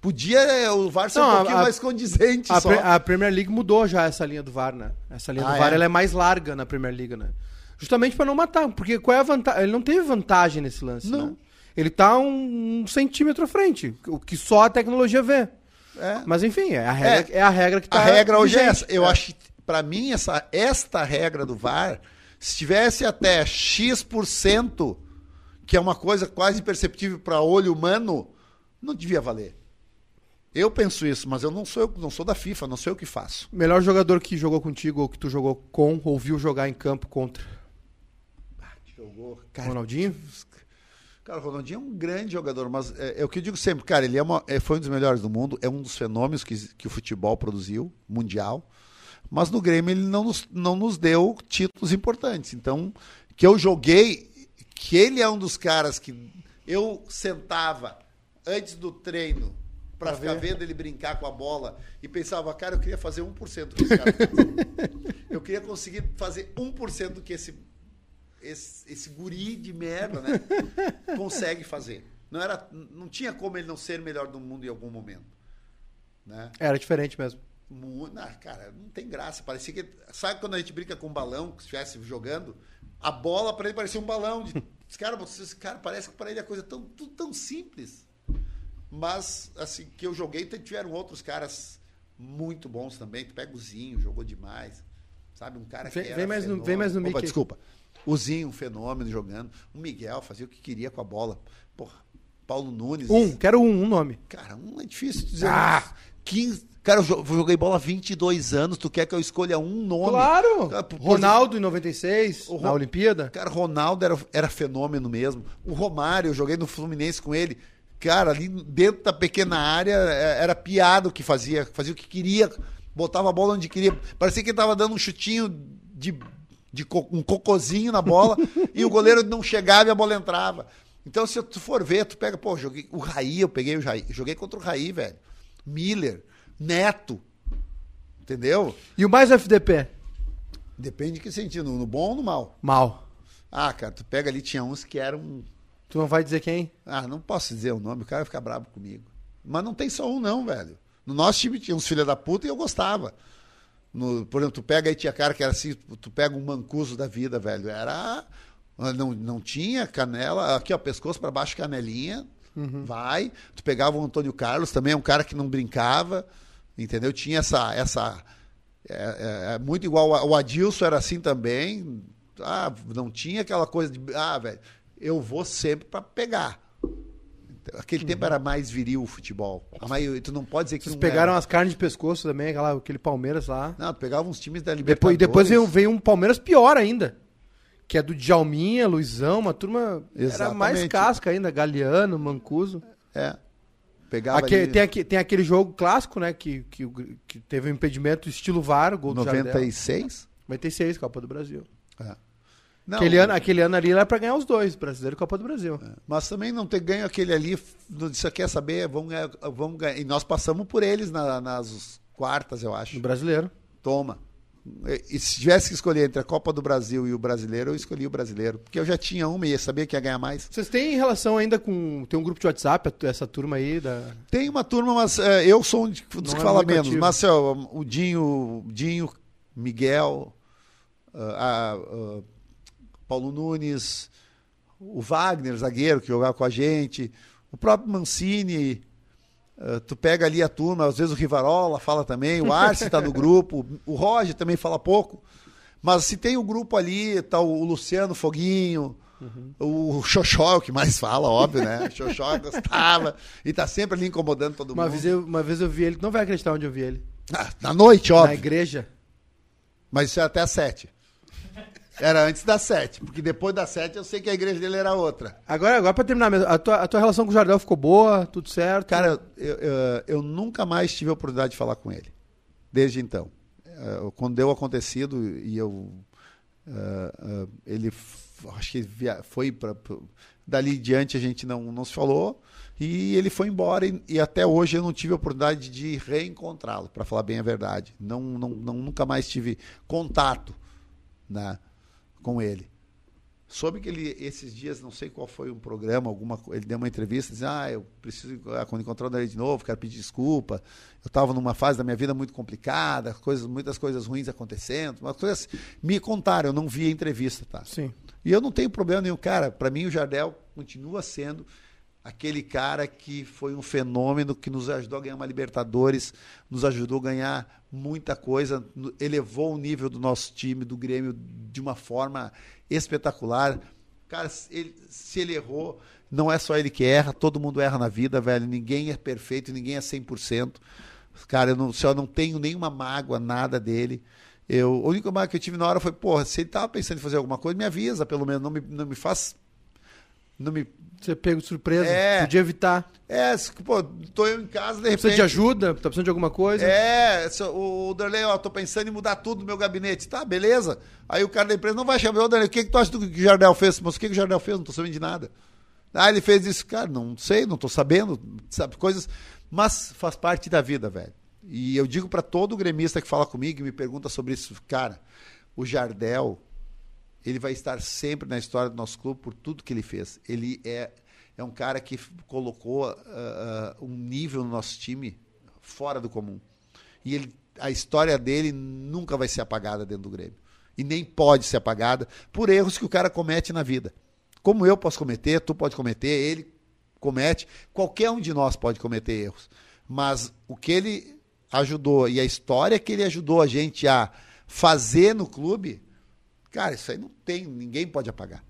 podia o VAR ser Não, um pouquinho a, mais condizente a, só. A Premier League mudou já essa linha do VAR, né? Essa linha ah, do VAR é? ela é mais larga na Premier League, né? Justamente para não matar, porque qual é a vantagem? Ele não teve vantagem nesse lance, não. Né? Ele tá um, um centímetro à frente, o que só a tecnologia vê. É. Mas enfim, é a regra, é. é a regra que está. A regra hoje é essa. Eu é. acho que, para mim, essa, esta regra do VAR, se tivesse até X%, que é uma coisa quase imperceptível para olho humano, não devia valer. Eu penso isso, mas eu não sou, eu não sou da FIFA, não sei o que faço. Melhor jogador que jogou contigo ou que tu jogou com, ou viu jogar em campo contra? Ah, jogou. Cara, Ronaldinho? Cara, o Ronaldinho é um grande jogador, mas é, é o que eu digo sempre, cara, ele é uma, é, foi um dos melhores do mundo, é um dos fenômenos que, que o futebol produziu, mundial, mas no Grêmio ele não nos, não nos deu títulos importantes. Então, que eu joguei, que ele é um dos caras que eu sentava antes do treino para ficar ver. vendo ele brincar com a bola e pensava, cara, eu queria fazer 1% do que esse cara faz. [LAUGHS] eu queria conseguir fazer 1% do que esse esse, esse guri de merda, né? [LAUGHS] consegue fazer. Não, era, não tinha como ele não ser melhor do mundo em algum momento. Né? Era diferente mesmo. Não, cara, não tem graça. Parecia que. Sabe quando a gente brinca com um balão, que estivesse jogando? A bola para ele parecia um balão. De, [LAUGHS] cara, esse cara parece que para ele é coisa tão, tudo tão simples. Mas, assim, que eu joguei, tiveram outros caras muito bons também. Tu pega o Zinho, jogou demais. Sabe? Um cara vem, que. Vem mais, no, vem mais no Opa, Desculpa. O Zinho, um fenômeno jogando. O Miguel fazia o que queria com a bola. Porra, Paulo Nunes. Um, quero um, um nome. Cara, um é difícil dizer. Ah! 15, cara, eu joguei bola há 22 anos, tu quer que eu escolha um nome? Claro! Ronaldo em 96, o, na Olimpíada. Cara, Ronaldo era, era fenômeno mesmo. O Romário, eu joguei no Fluminense com ele. Cara, ali dentro da pequena área, é, era piado que fazia, fazia o que queria, botava a bola onde queria. Parecia que ele tava dando um chutinho de de co um cocôzinho na bola [LAUGHS] e o goleiro não chegava e a bola entrava. Então, se tu for ver, tu pega, pô, joguei o Raí, eu peguei o Raí, joguei contra o Raí, velho. Miller, Neto. Entendeu? E o mais FDP? Depende de que sentido, no bom ou no mal? Mal. Ah, cara, tu pega ali, tinha uns que eram. Tu não vai dizer quem? Ah, não posso dizer o nome, o cara vai ficar bravo comigo. Mas não tem só um, não, velho. No nosso time tinha uns filha da puta e eu gostava. No, por exemplo, tu pega aí, tinha cara que era assim, tu pega um mancuso da vida, velho. Era. Não, não tinha canela, aqui, ó, pescoço para baixo, canelinha. Uhum. Vai. Tu pegava o Antônio Carlos, também é um cara que não brincava, entendeu? Tinha essa. essa é, é, é muito igual. O Adilson era assim também. Ah, não tinha aquela coisa de. Ah, velho, eu vou sempre para pegar. Aquele uhum. tempo era mais viril o futebol. A maioria, tu não pode dizer que Vocês pegaram era. as carnes de pescoço também, aquela, aquele Palmeiras lá. Não, tu pegava uns times da Libertadores. Depois, depois veio, veio um Palmeiras pior ainda. Que é do Djalminha, Luizão, uma turma. Exatamente. Era mais casca ainda, Galeano, Mancuso. É. Pegava tem, aqui, tem aquele jogo clássico, né? Que, que, que teve um impedimento estilo VAR, gol 96? do 96, Copa do Brasil. É. Não, aquele, ano, aquele ano ali era para ganhar os dois, Brasileiro e Copa do Brasil. É. Mas também não ter ganho aquele ali, você quer saber, vamos ganhar, vamos ganhar. E nós passamos por eles na, nas quartas, eu acho. No Brasileiro. Toma. E se tivesse que escolher entre a Copa do Brasil e o Brasileiro, eu escolhi o Brasileiro. Porque eu já tinha uma e sabia que ia ganhar mais. Vocês têm relação ainda com. Tem um grupo de WhatsApp, essa turma aí? Da... Tem uma turma, mas é, eu sou um dos que é fala menos. Ativo. Mas o Dinho, Dinho Miguel, uh, uh, Paulo Nunes, o Wagner, zagueiro, que jogava com a gente, o próprio Mancini. Uh, tu pega ali a turma, às vezes o Rivarola fala também, o Arce está no [LAUGHS] grupo, o Roger também fala pouco. Mas se tem o grupo ali, tá o Luciano Foguinho, uhum. o Xoxó, o que mais fala, óbvio, né? O [LAUGHS] Xoxó gostava e tá sempre ali incomodando todo uma mundo. Vez eu, uma vez eu vi ele, não vai acreditar onde eu vi ele. Ah, na noite, óbvio. Na igreja. Mas isso é até às sete. Era antes das sete, porque depois das sete eu sei que a igreja dele era outra. Agora, agora para terminar mesmo, a tua, a tua relação com o Jardel ficou boa, tudo certo? Cara, eu, eu, eu nunca mais tive a oportunidade de falar com ele, desde então. Uh, quando deu acontecido e eu. Uh, uh, ele acho que foi para. Dali em diante a gente não, não se falou e ele foi embora e, e até hoje eu não tive a oportunidade de reencontrá-lo, para falar bem a verdade. Não, não, não, nunca mais tive contato. Né? Com ele. Soube que ele, esses dias, não sei qual foi um programa, alguma ele deu uma entrevista, dizendo, ah, eu preciso, ah, quando encontrar ele de novo, quero pedir desculpa. Eu estava numa fase da minha vida muito complicada, coisas, muitas coisas ruins acontecendo, mas coisas me contaram, eu não vi a entrevista, tá? Sim. E eu não tenho problema nenhum, cara, para mim o Jardel continua sendo aquele cara que foi um fenômeno que nos ajudou a ganhar uma Libertadores, nos ajudou a ganhar muita coisa, elevou o nível do nosso time, do Grêmio, de uma forma espetacular. Cara, ele, se ele errou, não é só ele que erra, todo mundo erra na vida, velho. Ninguém é perfeito, ninguém é 100%. Cara, eu não, não tenho nenhuma mágoa, nada dele. Eu, a única mágoa que eu tive na hora foi, porra, se ele estava pensando em fazer alguma coisa, me avisa, pelo menos, não me, não me faz não me. Você pego de surpresa. É. Podia evitar. É, pô, tô eu em casa, de repente. Precisa de ajuda? Tá precisando de alguma coisa? É, o Darley, ó, tô pensando em mudar tudo no meu gabinete. Tá, beleza. Aí o cara da empresa não vai chamar, ô Darley, o que, que tu acha do que o Jardel fez? Mas o que, que o Jardel fez? Não tô sabendo de nada. Ah, ele fez isso, cara, não sei, não tô sabendo, sabe, coisas. Mas faz parte da vida, velho. E eu digo para todo gremista que fala comigo e me pergunta sobre isso, cara, o Jardel ele vai estar sempre na história do nosso clube por tudo que ele fez. Ele é, é um cara que colocou uh, uh, um nível no nosso time fora do comum. E ele, a história dele nunca vai ser apagada dentro do Grêmio. E nem pode ser apagada por erros que o cara comete na vida. Como eu posso cometer, tu pode cometer, ele comete, qualquer um de nós pode cometer erros. Mas o que ele ajudou e a história que ele ajudou a gente a fazer no clube Cara, isso aí não tem, ninguém pode apagar.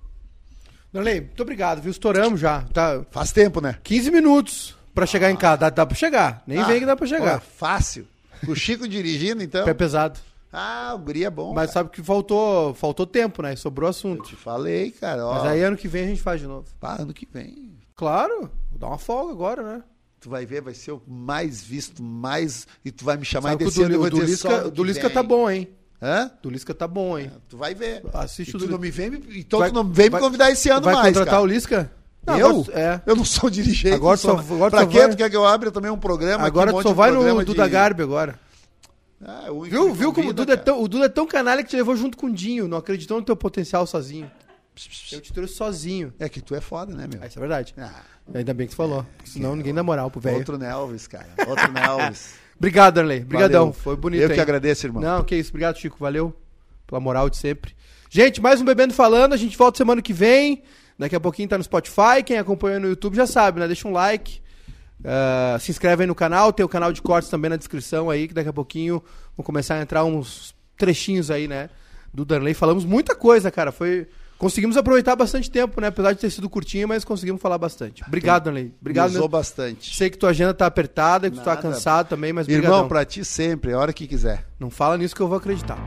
Darley, muito obrigado, viu? Estouramos já. Tá... Faz tempo, né? 15 minutos pra chegar em casa. Dá, dá pra chegar. Nem ah, vem que dá pra chegar. Pô, fácil. O Chico dirigindo, então. Pé pesado. Ah, o Guri é bom. Mas cara. sabe que faltou, faltou tempo, né? Sobrou assunto. Eu te falei, cara. Ó. Mas aí ano que vem a gente faz de novo. Pá, ano que vem. Claro, vou dar uma folga agora, né? Tu vai ver, vai ser o mais visto, mais. E tu vai me chamar sabe desse ano. O do Lisca, do Lisca tá bom, hein? Hã? Do Lisca tá bom, hein? É, tu vai ver. Assiste e o tu não me vem, então vai, tu não vem vai, me convidar esse ano vai mais. Vai contratar cara. o Lisca? Não, eu? Agora, é. Eu não sou dirigente. Agora só, agora pra quê? Vai... Tu quer que eu abra também um programa? Agora um tu só vai no de... Duda Garbi agora. Ah, viu viu como o Duda, é tão, o Duda é tão canalha que te levou junto com o Dinho. Não acreditou no teu potencial sozinho. Eu te trouxe sozinho. É que tu é foda, né, meu? Ah, isso é verdade. Ah, Ainda bem que tu falou. É, senão é, ninguém dá moral pro velho. Outro Nelvis, cara. Outro Nelvis. [LAUGHS] Obrigado, Darley. Obrigadão. Foi bonito. Eu que agradeço, irmão. Não, que isso. Obrigado, Chico. Valeu pela moral de sempre. Gente, mais um Bebendo Falando. A gente volta semana que vem. Daqui a pouquinho tá no Spotify. Quem acompanha no YouTube já sabe, né? Deixa um like. Uh, se inscreve aí no canal. Tem o canal de cortes também na descrição aí. Que daqui a pouquinho vão começar a entrar uns trechinhos aí, né? Do Darley. Falamos muita coisa, cara. Foi. Conseguimos aproveitar bastante tempo, né? Apesar de ter sido curtinho, mas conseguimos falar bastante. Obrigado, Darley. Obrigado. Usou bastante. Sei que tua agenda tá apertada, que Nada. tu tá cansado também, mas Irmão, brigadão. pra ti sempre, a hora que quiser. Não fala nisso que eu vou acreditar.